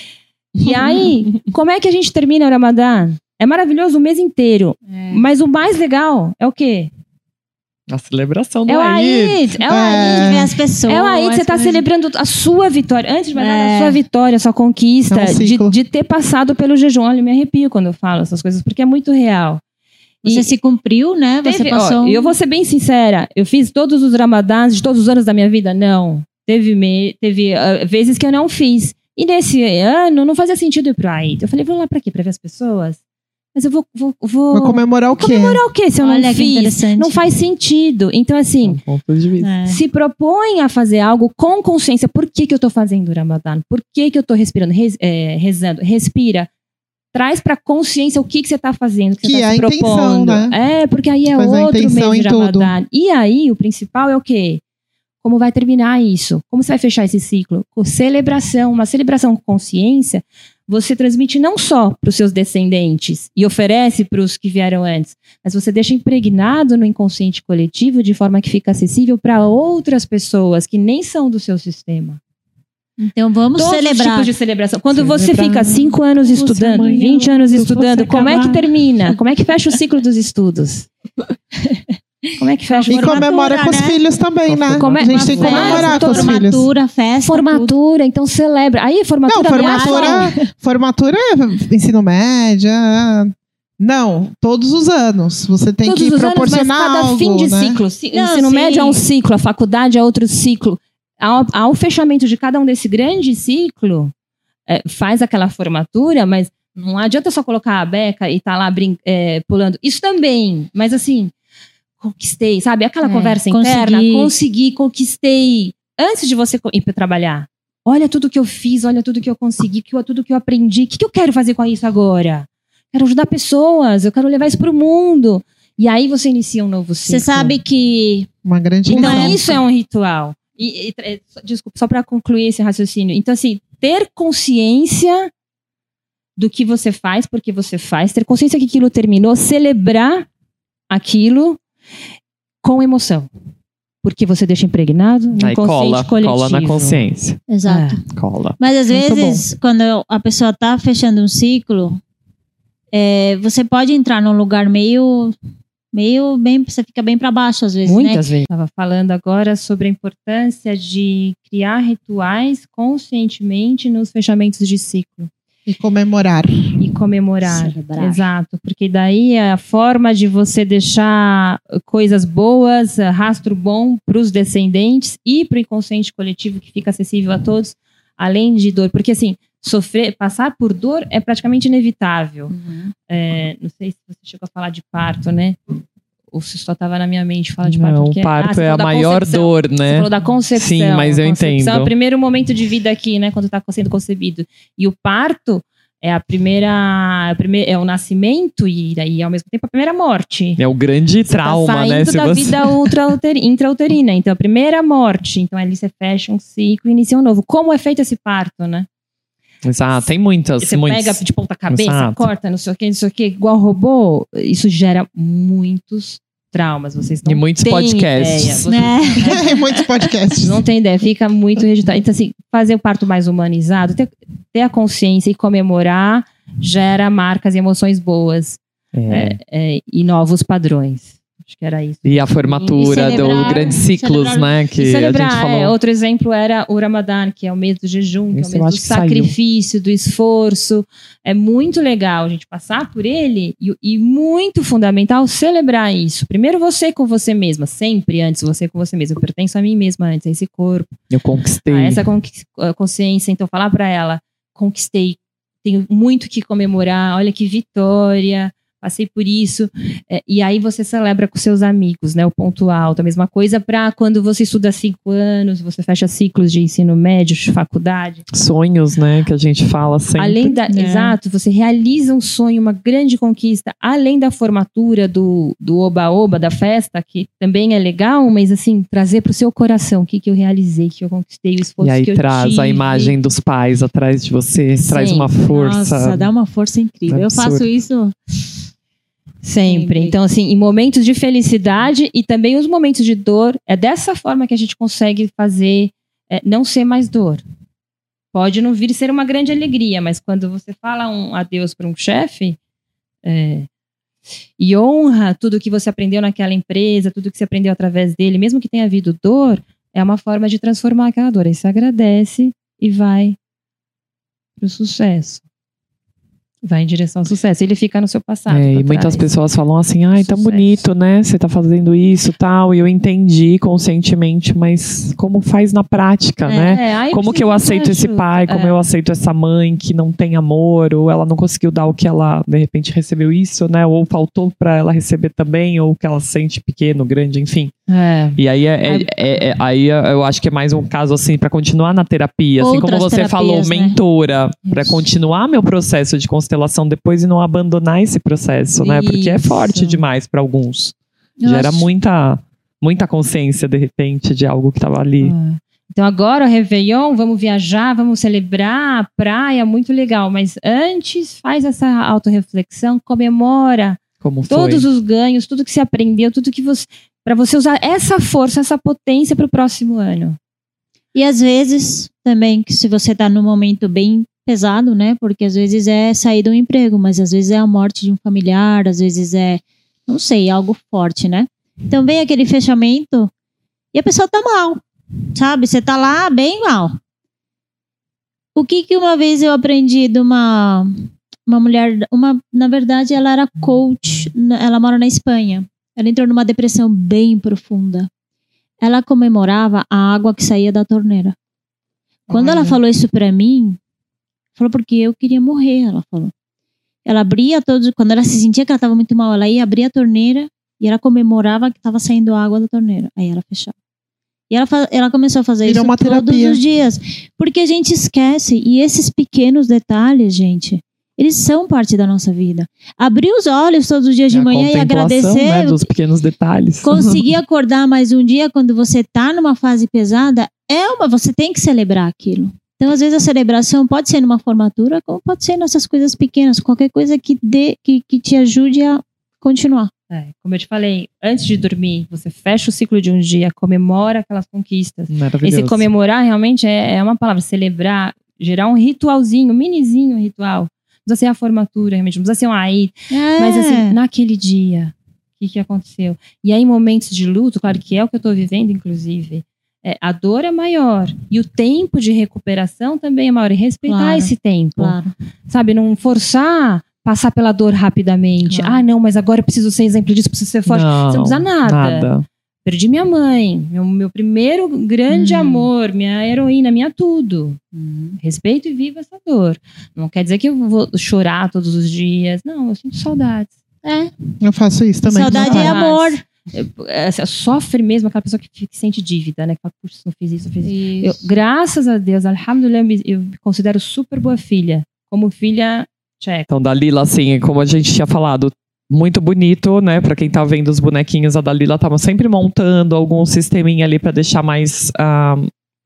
E aí, como é que a gente termina o Ramadã? É maravilhoso o mês inteiro. É. Mas o mais legal é o quê? A celebração do É o. Eid. É o É. Eid. Ver as pessoas. É o Eid, você tá as- celebrando a sua vitória. Antes de mais nada, É. a sua vitória, a sua conquista. É um de, de ter passado pelo jejum. Olha, eu me arrepio quando eu falo essas coisas, porque é muito real. Você E- se cumpriu, né? Você Teve- ó, passou. um- eu vou ser bem sincera. Eu fiz todos os ramadãs de todos os anos da minha vida? Não. Teve, me- teve ah, vezes que eu não fiz. E nesse ano não fazia sentido ir pro Eid. Eu falei, vou lá pra quê? Pra ver as pessoas? Mas eu vou. vou, vou... Vai comemorar o quê? comemorar o quê se eu Olha não fiz? interessante. Não faz sentido. Então, assim, Um ponto de vista. É. se propõe a fazer algo com consciência. Por que, que eu tô fazendo o Ramadã? Por que, que eu tô respirando, res- é, rezando? Respira. Traz pra consciência o que, que você tá fazendo, que, Que você tá é a se intenção, propondo. né? É, porque aí é Faz outro intenção mês de. Ramadã. E aí, o principal é o quê? Como vai terminar isso? Como você vai fechar esse ciclo? Com celebração, uma celebração com consciência, você transmite não só para os seus descendentes e oferece para os que vieram antes, mas você deixa impregnado no inconsciente coletivo de forma que fica acessível para outras pessoas que nem são do seu sistema. Então vamos Todos os celebrar. tipos de celebração. Quando você Celebrar. fica cinco anos Você estudando, amanhã, 20 anos estudando, você como é que termina? Como é que fecha o ciclo dos estudos? Como é que fecha o E comemora com os né? filhos também, né? Como é- a gente tem que comemorar com os filhos. Formatura, festa. tudo. Formatura, então celebra. Aí, formatura não, é só- formatura, formatura é ensino médio. é- Não, todos os anos. Você tem Todos que os anos, mas proporcionar cada algo, fim de né? ciclo. Ci- Não, ensino sim. médio é um ciclo, a faculdade é outro ciclo. Ao, ao fechamento de cada um desse grande ciclo, é, faz aquela formatura, mas não adianta só colocar a beca e tá lá brin- é, pulando. Isso também, mas assim, conquistei, sabe? Aquela É, conversa consegui. interna, consegui, conquistei. Antes de você ir para trabalhar, olha tudo que eu fiz, olha tudo que eu consegui, que eu- tudo que eu aprendi. O que, que eu quero fazer com isso agora? Quero ajudar pessoas, eu quero levar isso para o mundo. E aí você inicia um novo ciclo. Você sabe que Uma grande Então lição. isso é um ritual. E, e, é, só- desculpa, só para concluir esse raciocínio. Então, assim, ter consciência do que você faz, porque você faz, ter consciência que aquilo terminou, celebrar aquilo com emoção. Porque você deixa impregnado no Aí consciente cola, coletivo. cola na consciência. Exato. Cola. Mas às Muito vezes, quando a pessoa tá fechando um ciclo, é, você pode entrar num lugar meio. meio bem. Você fica bem para baixo, às vezes, né? Muitas vezes. Estava falando agora sobre a importância de criar rituais conscientemente nos fechamentos de ciclo E comemorar. e comemorar. Celebrar. Exato, porque daí é a forma de você deixar coisas boas, eh, rastro bom para os descendentes e para o inconsciente coletivo que fica acessível a todos, além de dor. Porque assim, sofrer, passar por dor é praticamente inevitável. Uhum. É, não sei se você chegou a falar de parto, né? Ou se só estava na minha mente falar de parto. Não, o Ah, parto você é falou a da maior concepção. dor, Você né? falou da concepção. Sim, mas eu A concepção É entendo. o primeiro momento de vida aqui, né? Quando está sendo concebido. E o parto é a primeira. É o, primeiro, é o nascimento e, e ao mesmo tempo a primeira morte. É o grande Você tá trauma, saindo né? Se da você... vida intrauterina. Então, a primeira morte. Então, ali você fecha um ciclo e inicia um novo. Como é feito esse parto, né? Exato, tem muitas, Você muitos. pega de ponta cabeça, Exato. corta, não sei o que, não sei o que, igual robô. Isso gera muitos traumas. Vocês não E muitos têm podcasts. ideia. Vocês Né? Em muitos podcasts. Não tem ideia, fica muito registrado. Então, assim, fazer o parto mais humanizado, ter, ter a consciência e comemorar gera marcas e emoções boas É. é, e novos padrões. Acho que era isso. E a formatura E dos celebrar- grandes ciclos, celebrar- né? Que celebrar, a gente falou. é, outro exemplo era o Ramadã, que é o mês do jejum, que é o mês do que saiu. sacrifício, do esforço. É muito legal a gente passar por ele e, e muito fundamental celebrar isso. Primeiro você com você mesma, sempre antes você com você mesma. Eu pertenço a mim mesma antes, a esse corpo. Eu conquistei. a essa consciência. Então, falar para ela: conquistei, tenho muito que comemorar, olha que vitória, passei por isso. É, e aí você celebra com seus amigos, né? O ponto alto. A mesma coisa para quando você estuda cinco anos, você fecha ciclos de ensino médio, de faculdade. Sonhos, né? Que a gente fala sempre. Além da. né? Exato, você realiza um sonho, uma grande conquista, além da formatura, do do oba-oba, da festa, que também é legal, mas assim, trazer para o seu coração o que, que eu realizei, que eu conquistei, o esforço E aí que eu traz a tive. imagem dos pais atrás de você, traz Sim. uma força. Nossa, dá uma força incrível. Eu Absurdo. faço isso. Sempre. Então, assim, em momentos de felicidade e também os momentos de dor, é dessa forma que a gente consegue fazer é, não ser mais dor. Pode não vir ser uma grande alegria, mas quando você fala um adeus para um chefe é, e honra tudo que você aprendeu naquela empresa, tudo que você aprendeu através dele, mesmo que tenha havido dor, é uma forma de transformar aquela dor. Aí você agradece e vai para o sucesso. Vai em direção ao sucesso. Ele fica no seu passado. É, e muitas pessoas falam assim, ai, tá Sucesso. bonito, né? Você tá fazendo isso tal. E eu entendi conscientemente, mas como faz na prática, É, né? É, aí Como que eu aceito esse pai? Como É. eu aceito essa mãe que não tem amor? Ou ela não conseguiu dar o que ela, de repente, recebeu isso, né? Ou faltou pra ela receber também, ou que ela sente pequeno, grande, enfim. É. E aí, é, é- é- é- aí eu acho que é mais um caso, assim, pra continuar na terapia. Assim como Outras você falou, né? mentora, Isso. continuar meu processo de constelação depois e não abandonar esse processo, né? Porque é Isso. forte demais pra alguns. Eu Gera acho- muita, muita consciência, de repente, de algo que tava ali. Ah. Então agora o Réveillon, vamos viajar, vamos celebrar a praia, muito legal. Mas antes faz essa autorreflexão, comemora todos os ganhos, tudo que você aprendeu, tudo que você. Para você usar essa força, essa potência para o próximo ano. E às vezes também, que se você tá num momento bem pesado, né? Porque às vezes é sair do emprego, mas às vezes é a morte de um familiar, às vezes é, não sei, algo forte, né? Então vem aquele fechamento e a pessoa tá mal, sabe? Você tá lá bem mal. O que que uma vez eu aprendi de uma uma mulher, uma, na verdade ela era coach, ela mora na Espanha. Ela entrou numa depressão bem profunda. Ela comemorava a água que saía da torneira. Quando ela falou isso pra mim, falou porque eu queria morrer, ela falou. Ela abria todos, quando ela se sentia que ela estava muito mal, ela ia abrir a torneira e ela comemorava que estava saindo água da torneira. Aí ela fechava. E ela, ela começou a fazer Virou isso todos os dias. Porque a gente esquece. E esses pequenos detalhes, gente, Eles são parte da nossa vida. Abrir os olhos todos os dias de É a manhã e contemplação, agradecer, né, dos pequenos detalhes. conseguir acordar mais um dia quando você tá numa fase pesada, é uma, você tem que celebrar aquilo. Então, às vezes, a celebração pode ser numa formatura, como pode ser nessas coisas pequenas, qualquer coisa que dê, que, que te ajude a continuar. É, como eu te falei, antes de dormir, você fecha o ciclo de um dia, comemora aquelas conquistas. Esse comemorar realmente é, é uma palavra, celebrar, gerar um ritualzinho, um minizinho ritual. Não precisa ser a formatura, realmente, não precisa ser um aí, É. mas assim, naquele dia, o que, que aconteceu? E aí, momentos de luto, claro que é o que eu estou vivendo, inclusive, é, a dor é maior e o tempo de recuperação também é maior. E respeitar Claro, esse tempo, Claro. sabe? Não forçar passar pela dor rapidamente. Claro. Ah, não, mas agora eu preciso ser exemplo disso, preciso ser forte. Não, Você não precisa nada. Nada. Perdi minha mãe, meu, meu primeiro grande Hum. amor, minha heroína, minha tudo. Respeito e viva essa dor. Não quer dizer que eu vou chorar todos os dias. Não, eu sinto saudades. É. Eu faço isso também. Saudade é amor. Eu- é, assim, sofre mesmo aquela pessoa que, que sente dívida, né? Que fala, puxa, não fiz isso, não fiz isso. Eu, graças a Deus, alhamdulillah, eu me- eu me considero super boa filha. Como filha tcheca. Então, Dalila, assim, como a gente tinha falado, muito bonito, né? Pra quem tá vendo os bonequinhos, a Dalila tava sempre montando algum sisteminha ali pra deixar mais, ah,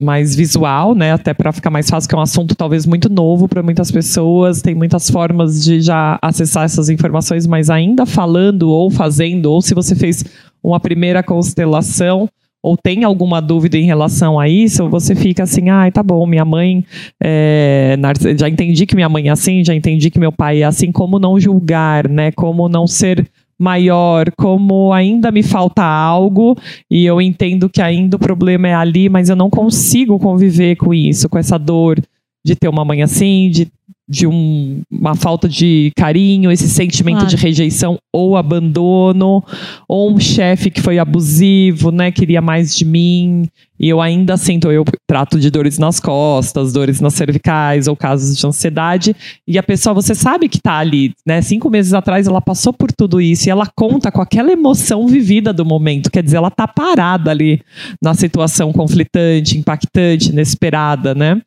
mais visual, né? Até pra ficar mais fácil, que é um assunto talvez muito novo pra muitas pessoas. Tem muitas formas de já acessar essas informações, mas ainda falando ou fazendo, ou se você fez uma primeira constelação. Ou tem alguma dúvida em relação a isso, você fica assim, ai, tá bom, minha mãe é, já entendi que minha mãe é assim, já entendi que meu pai é assim, como não julgar, né? Como não ser maior, como ainda me falta algo. E eu entendo que ainda o problema é ali, mas eu não consigo conviver com isso, com essa dor de ter uma mãe assim, de, de um- uma falta de carinho, esse sentimento Claro. de rejeição ou abandono, ou um chefe que foi abusivo, né? Queria mais de mim. E eu ainda sinto, eu trato de dores nas costas, dores nas cervicais ou casos de ansiedade. E a pessoa, você sabe que tá ali, né? Cinco meses atrás ela passou por tudo isso e ela conta com aquela emoção vivida do momento. Quer dizer, ela tá parada ali na situação conflitante, impactante, inesperada, né?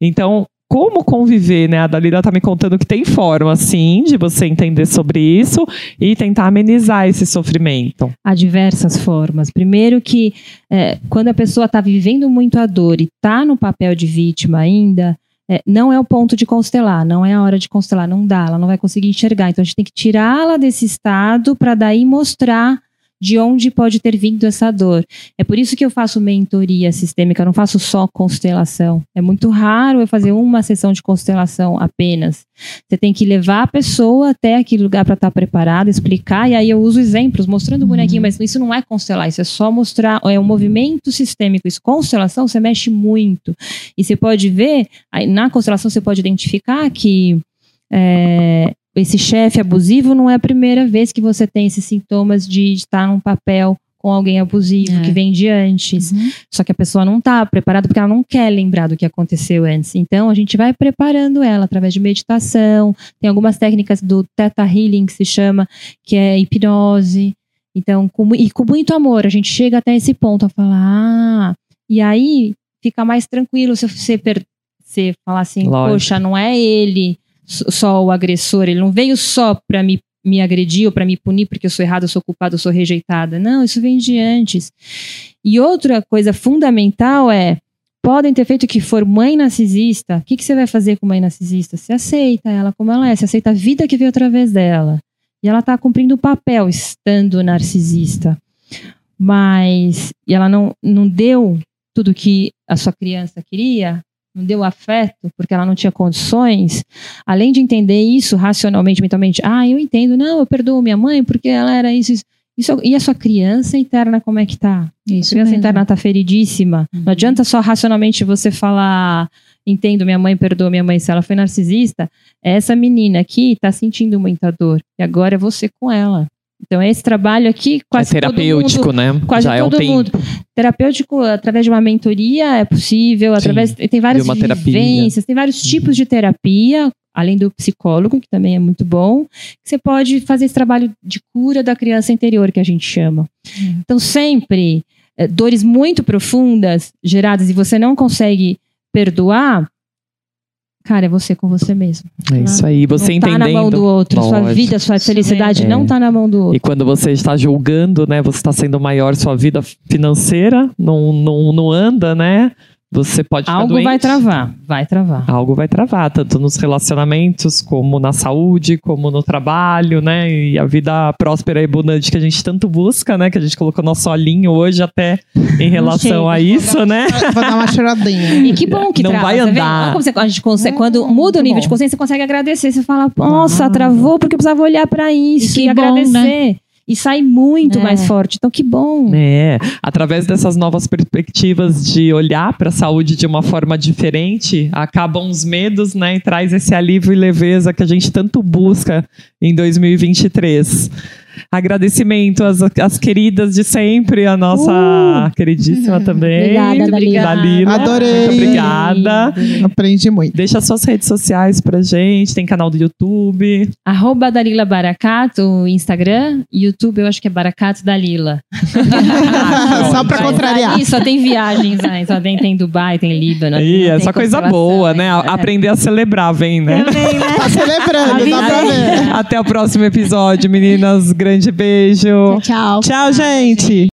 Então, como conviver, né? A Dalila tá me contando que tem forma, sim, de você entender sobre isso e tentar amenizar esse sofrimento. Há diversas formas. Primeiro que é, quando a pessoa está vivendo muito a dor e está no papel de vítima ainda, é, não é o ponto de constelar, não é a hora de constelar, não dá, ela não vai conseguir enxergar. Então a gente tem que tirá-la desse estado para daí mostrar de onde pode ter vindo essa dor. É por isso que eu faço mentoria sistêmica, eu não faço só constelação. É muito raro eu fazer uma sessão de constelação apenas. Você tem que levar a pessoa até aquele lugar para estar preparada, explicar, e aí eu uso exemplos, mostrando o bonequinho, mas isso não é constelar, isso é só mostrar, é um movimento sistêmico. Isso, constelação, você mexe muito. E você pode ver, na constelação você pode identificar que é, esse chefe abusivo não é a primeira vez que você tem esses sintomas de estar num papel com alguém abusivo, É. que vem de antes. Só que a pessoa não está preparada porque ela não quer lembrar do que aconteceu antes. Então a gente vai preparando ela através de meditação. Tem algumas técnicas do Theta Healing que se chama, que é hipnose. Então, com, e com muito amor, a gente chega até esse ponto a falar, ah, e aí fica mais tranquilo se você, per, falar assim, Lógico. poxa, não é ele só o agressor, ele não veio só para me me agredir ou para me punir porque eu sou errada, eu sou culpada, eu sou rejeitada. Não, isso vem de antes. E outra coisa fundamental é podem ter feito que for mãe narcisista. O que, que você vai fazer com mãe narcisista? Você aceita ela como ela é, você aceita a vida que veio através dela. E ela está cumprindo o papel estando narcisista. Mas e ela não, não deu tudo que a sua criança queria, não deu afeto, porque ela não tinha condições, além de entender isso racionalmente, mentalmente, ah, eu entendo, não, eu perdoo minha mãe porque ela era isso, isso. Isso- e a sua criança interna, como é que tá? Isso a criança mesmo. interna tá feridíssima. Uhum. Não adianta só racionalmente você falar, entendo minha mãe, perdoa minha mãe se ela foi narcisista. Essa menina aqui tá sentindo muita dor. E agora é você com ela. Então, esse trabalho aqui, quase é todo terapêutico, mundo né? quase Já é um todo tempo. mundo. Terapêutico, através de uma mentoria, é possível, através. Tem várias vivências, tem vários tipos de terapia, além do psicólogo, que também é muito bom. Você pode fazer esse trabalho de cura da criança interior, que a gente chama. Então, sempre, eh, dores muito profundas geradas e você não consegue perdoar. Cara, é você com você mesmo. É isso aí. Você não tá entendendo. na mão do outro. Sua Lógico. vida, sua felicidade É. não tá na mão do outro. E quando você está julgando, né? Você está sendo maior, sua vida financeira não, não, não anda, né? Você pode Algo doente. vai travar, vai travar. Algo vai travar, tanto nos relacionamentos, como na saúde, como no trabalho, né? E a vida próspera e abundante que a gente tanto busca, né? Que a gente colocou nosso olhinho hoje até em relação a isso, né? Vou dar uma choradinha. E que bom que Não trava, vai tá vendo? andar. Você- a gente consegue, É, quando muda o nível bom. de consciência, você consegue agradecer. Você fala, nossa, Claro. travou porque eu precisava olhar pra isso E e, bom, agradecer. E sai muito É. mais forte. Então, que bom. É, através dessas novas perspectivas de olhar para a saúde de uma forma diferente, acabam os medos, né? E traz esse alívio e leveza que a gente tanto busca em 2023. Agradecimento às, às queridas de sempre, a nossa queridíssima também. Obrigada, Dalila. Dalila. Adorei. Muito obrigada. Aprendi muito. Deixa suas redes sociais pra gente, tem canal do YouTube. Arroba Dalila Baracato, Instagram. YouTube, eu acho que é Baracato Dalila. Só pra contrariar. aí só tem viagens, aí, só tem, tem Dubai, tem Líbano. Aí, é só coisa boa, né? é. Aprender a celebrar, vem, né? Também, né? Tá celebrando, dá pra ver. Até o próximo episódio, meninas. Grande beijo. Tchau. Tchau, gente.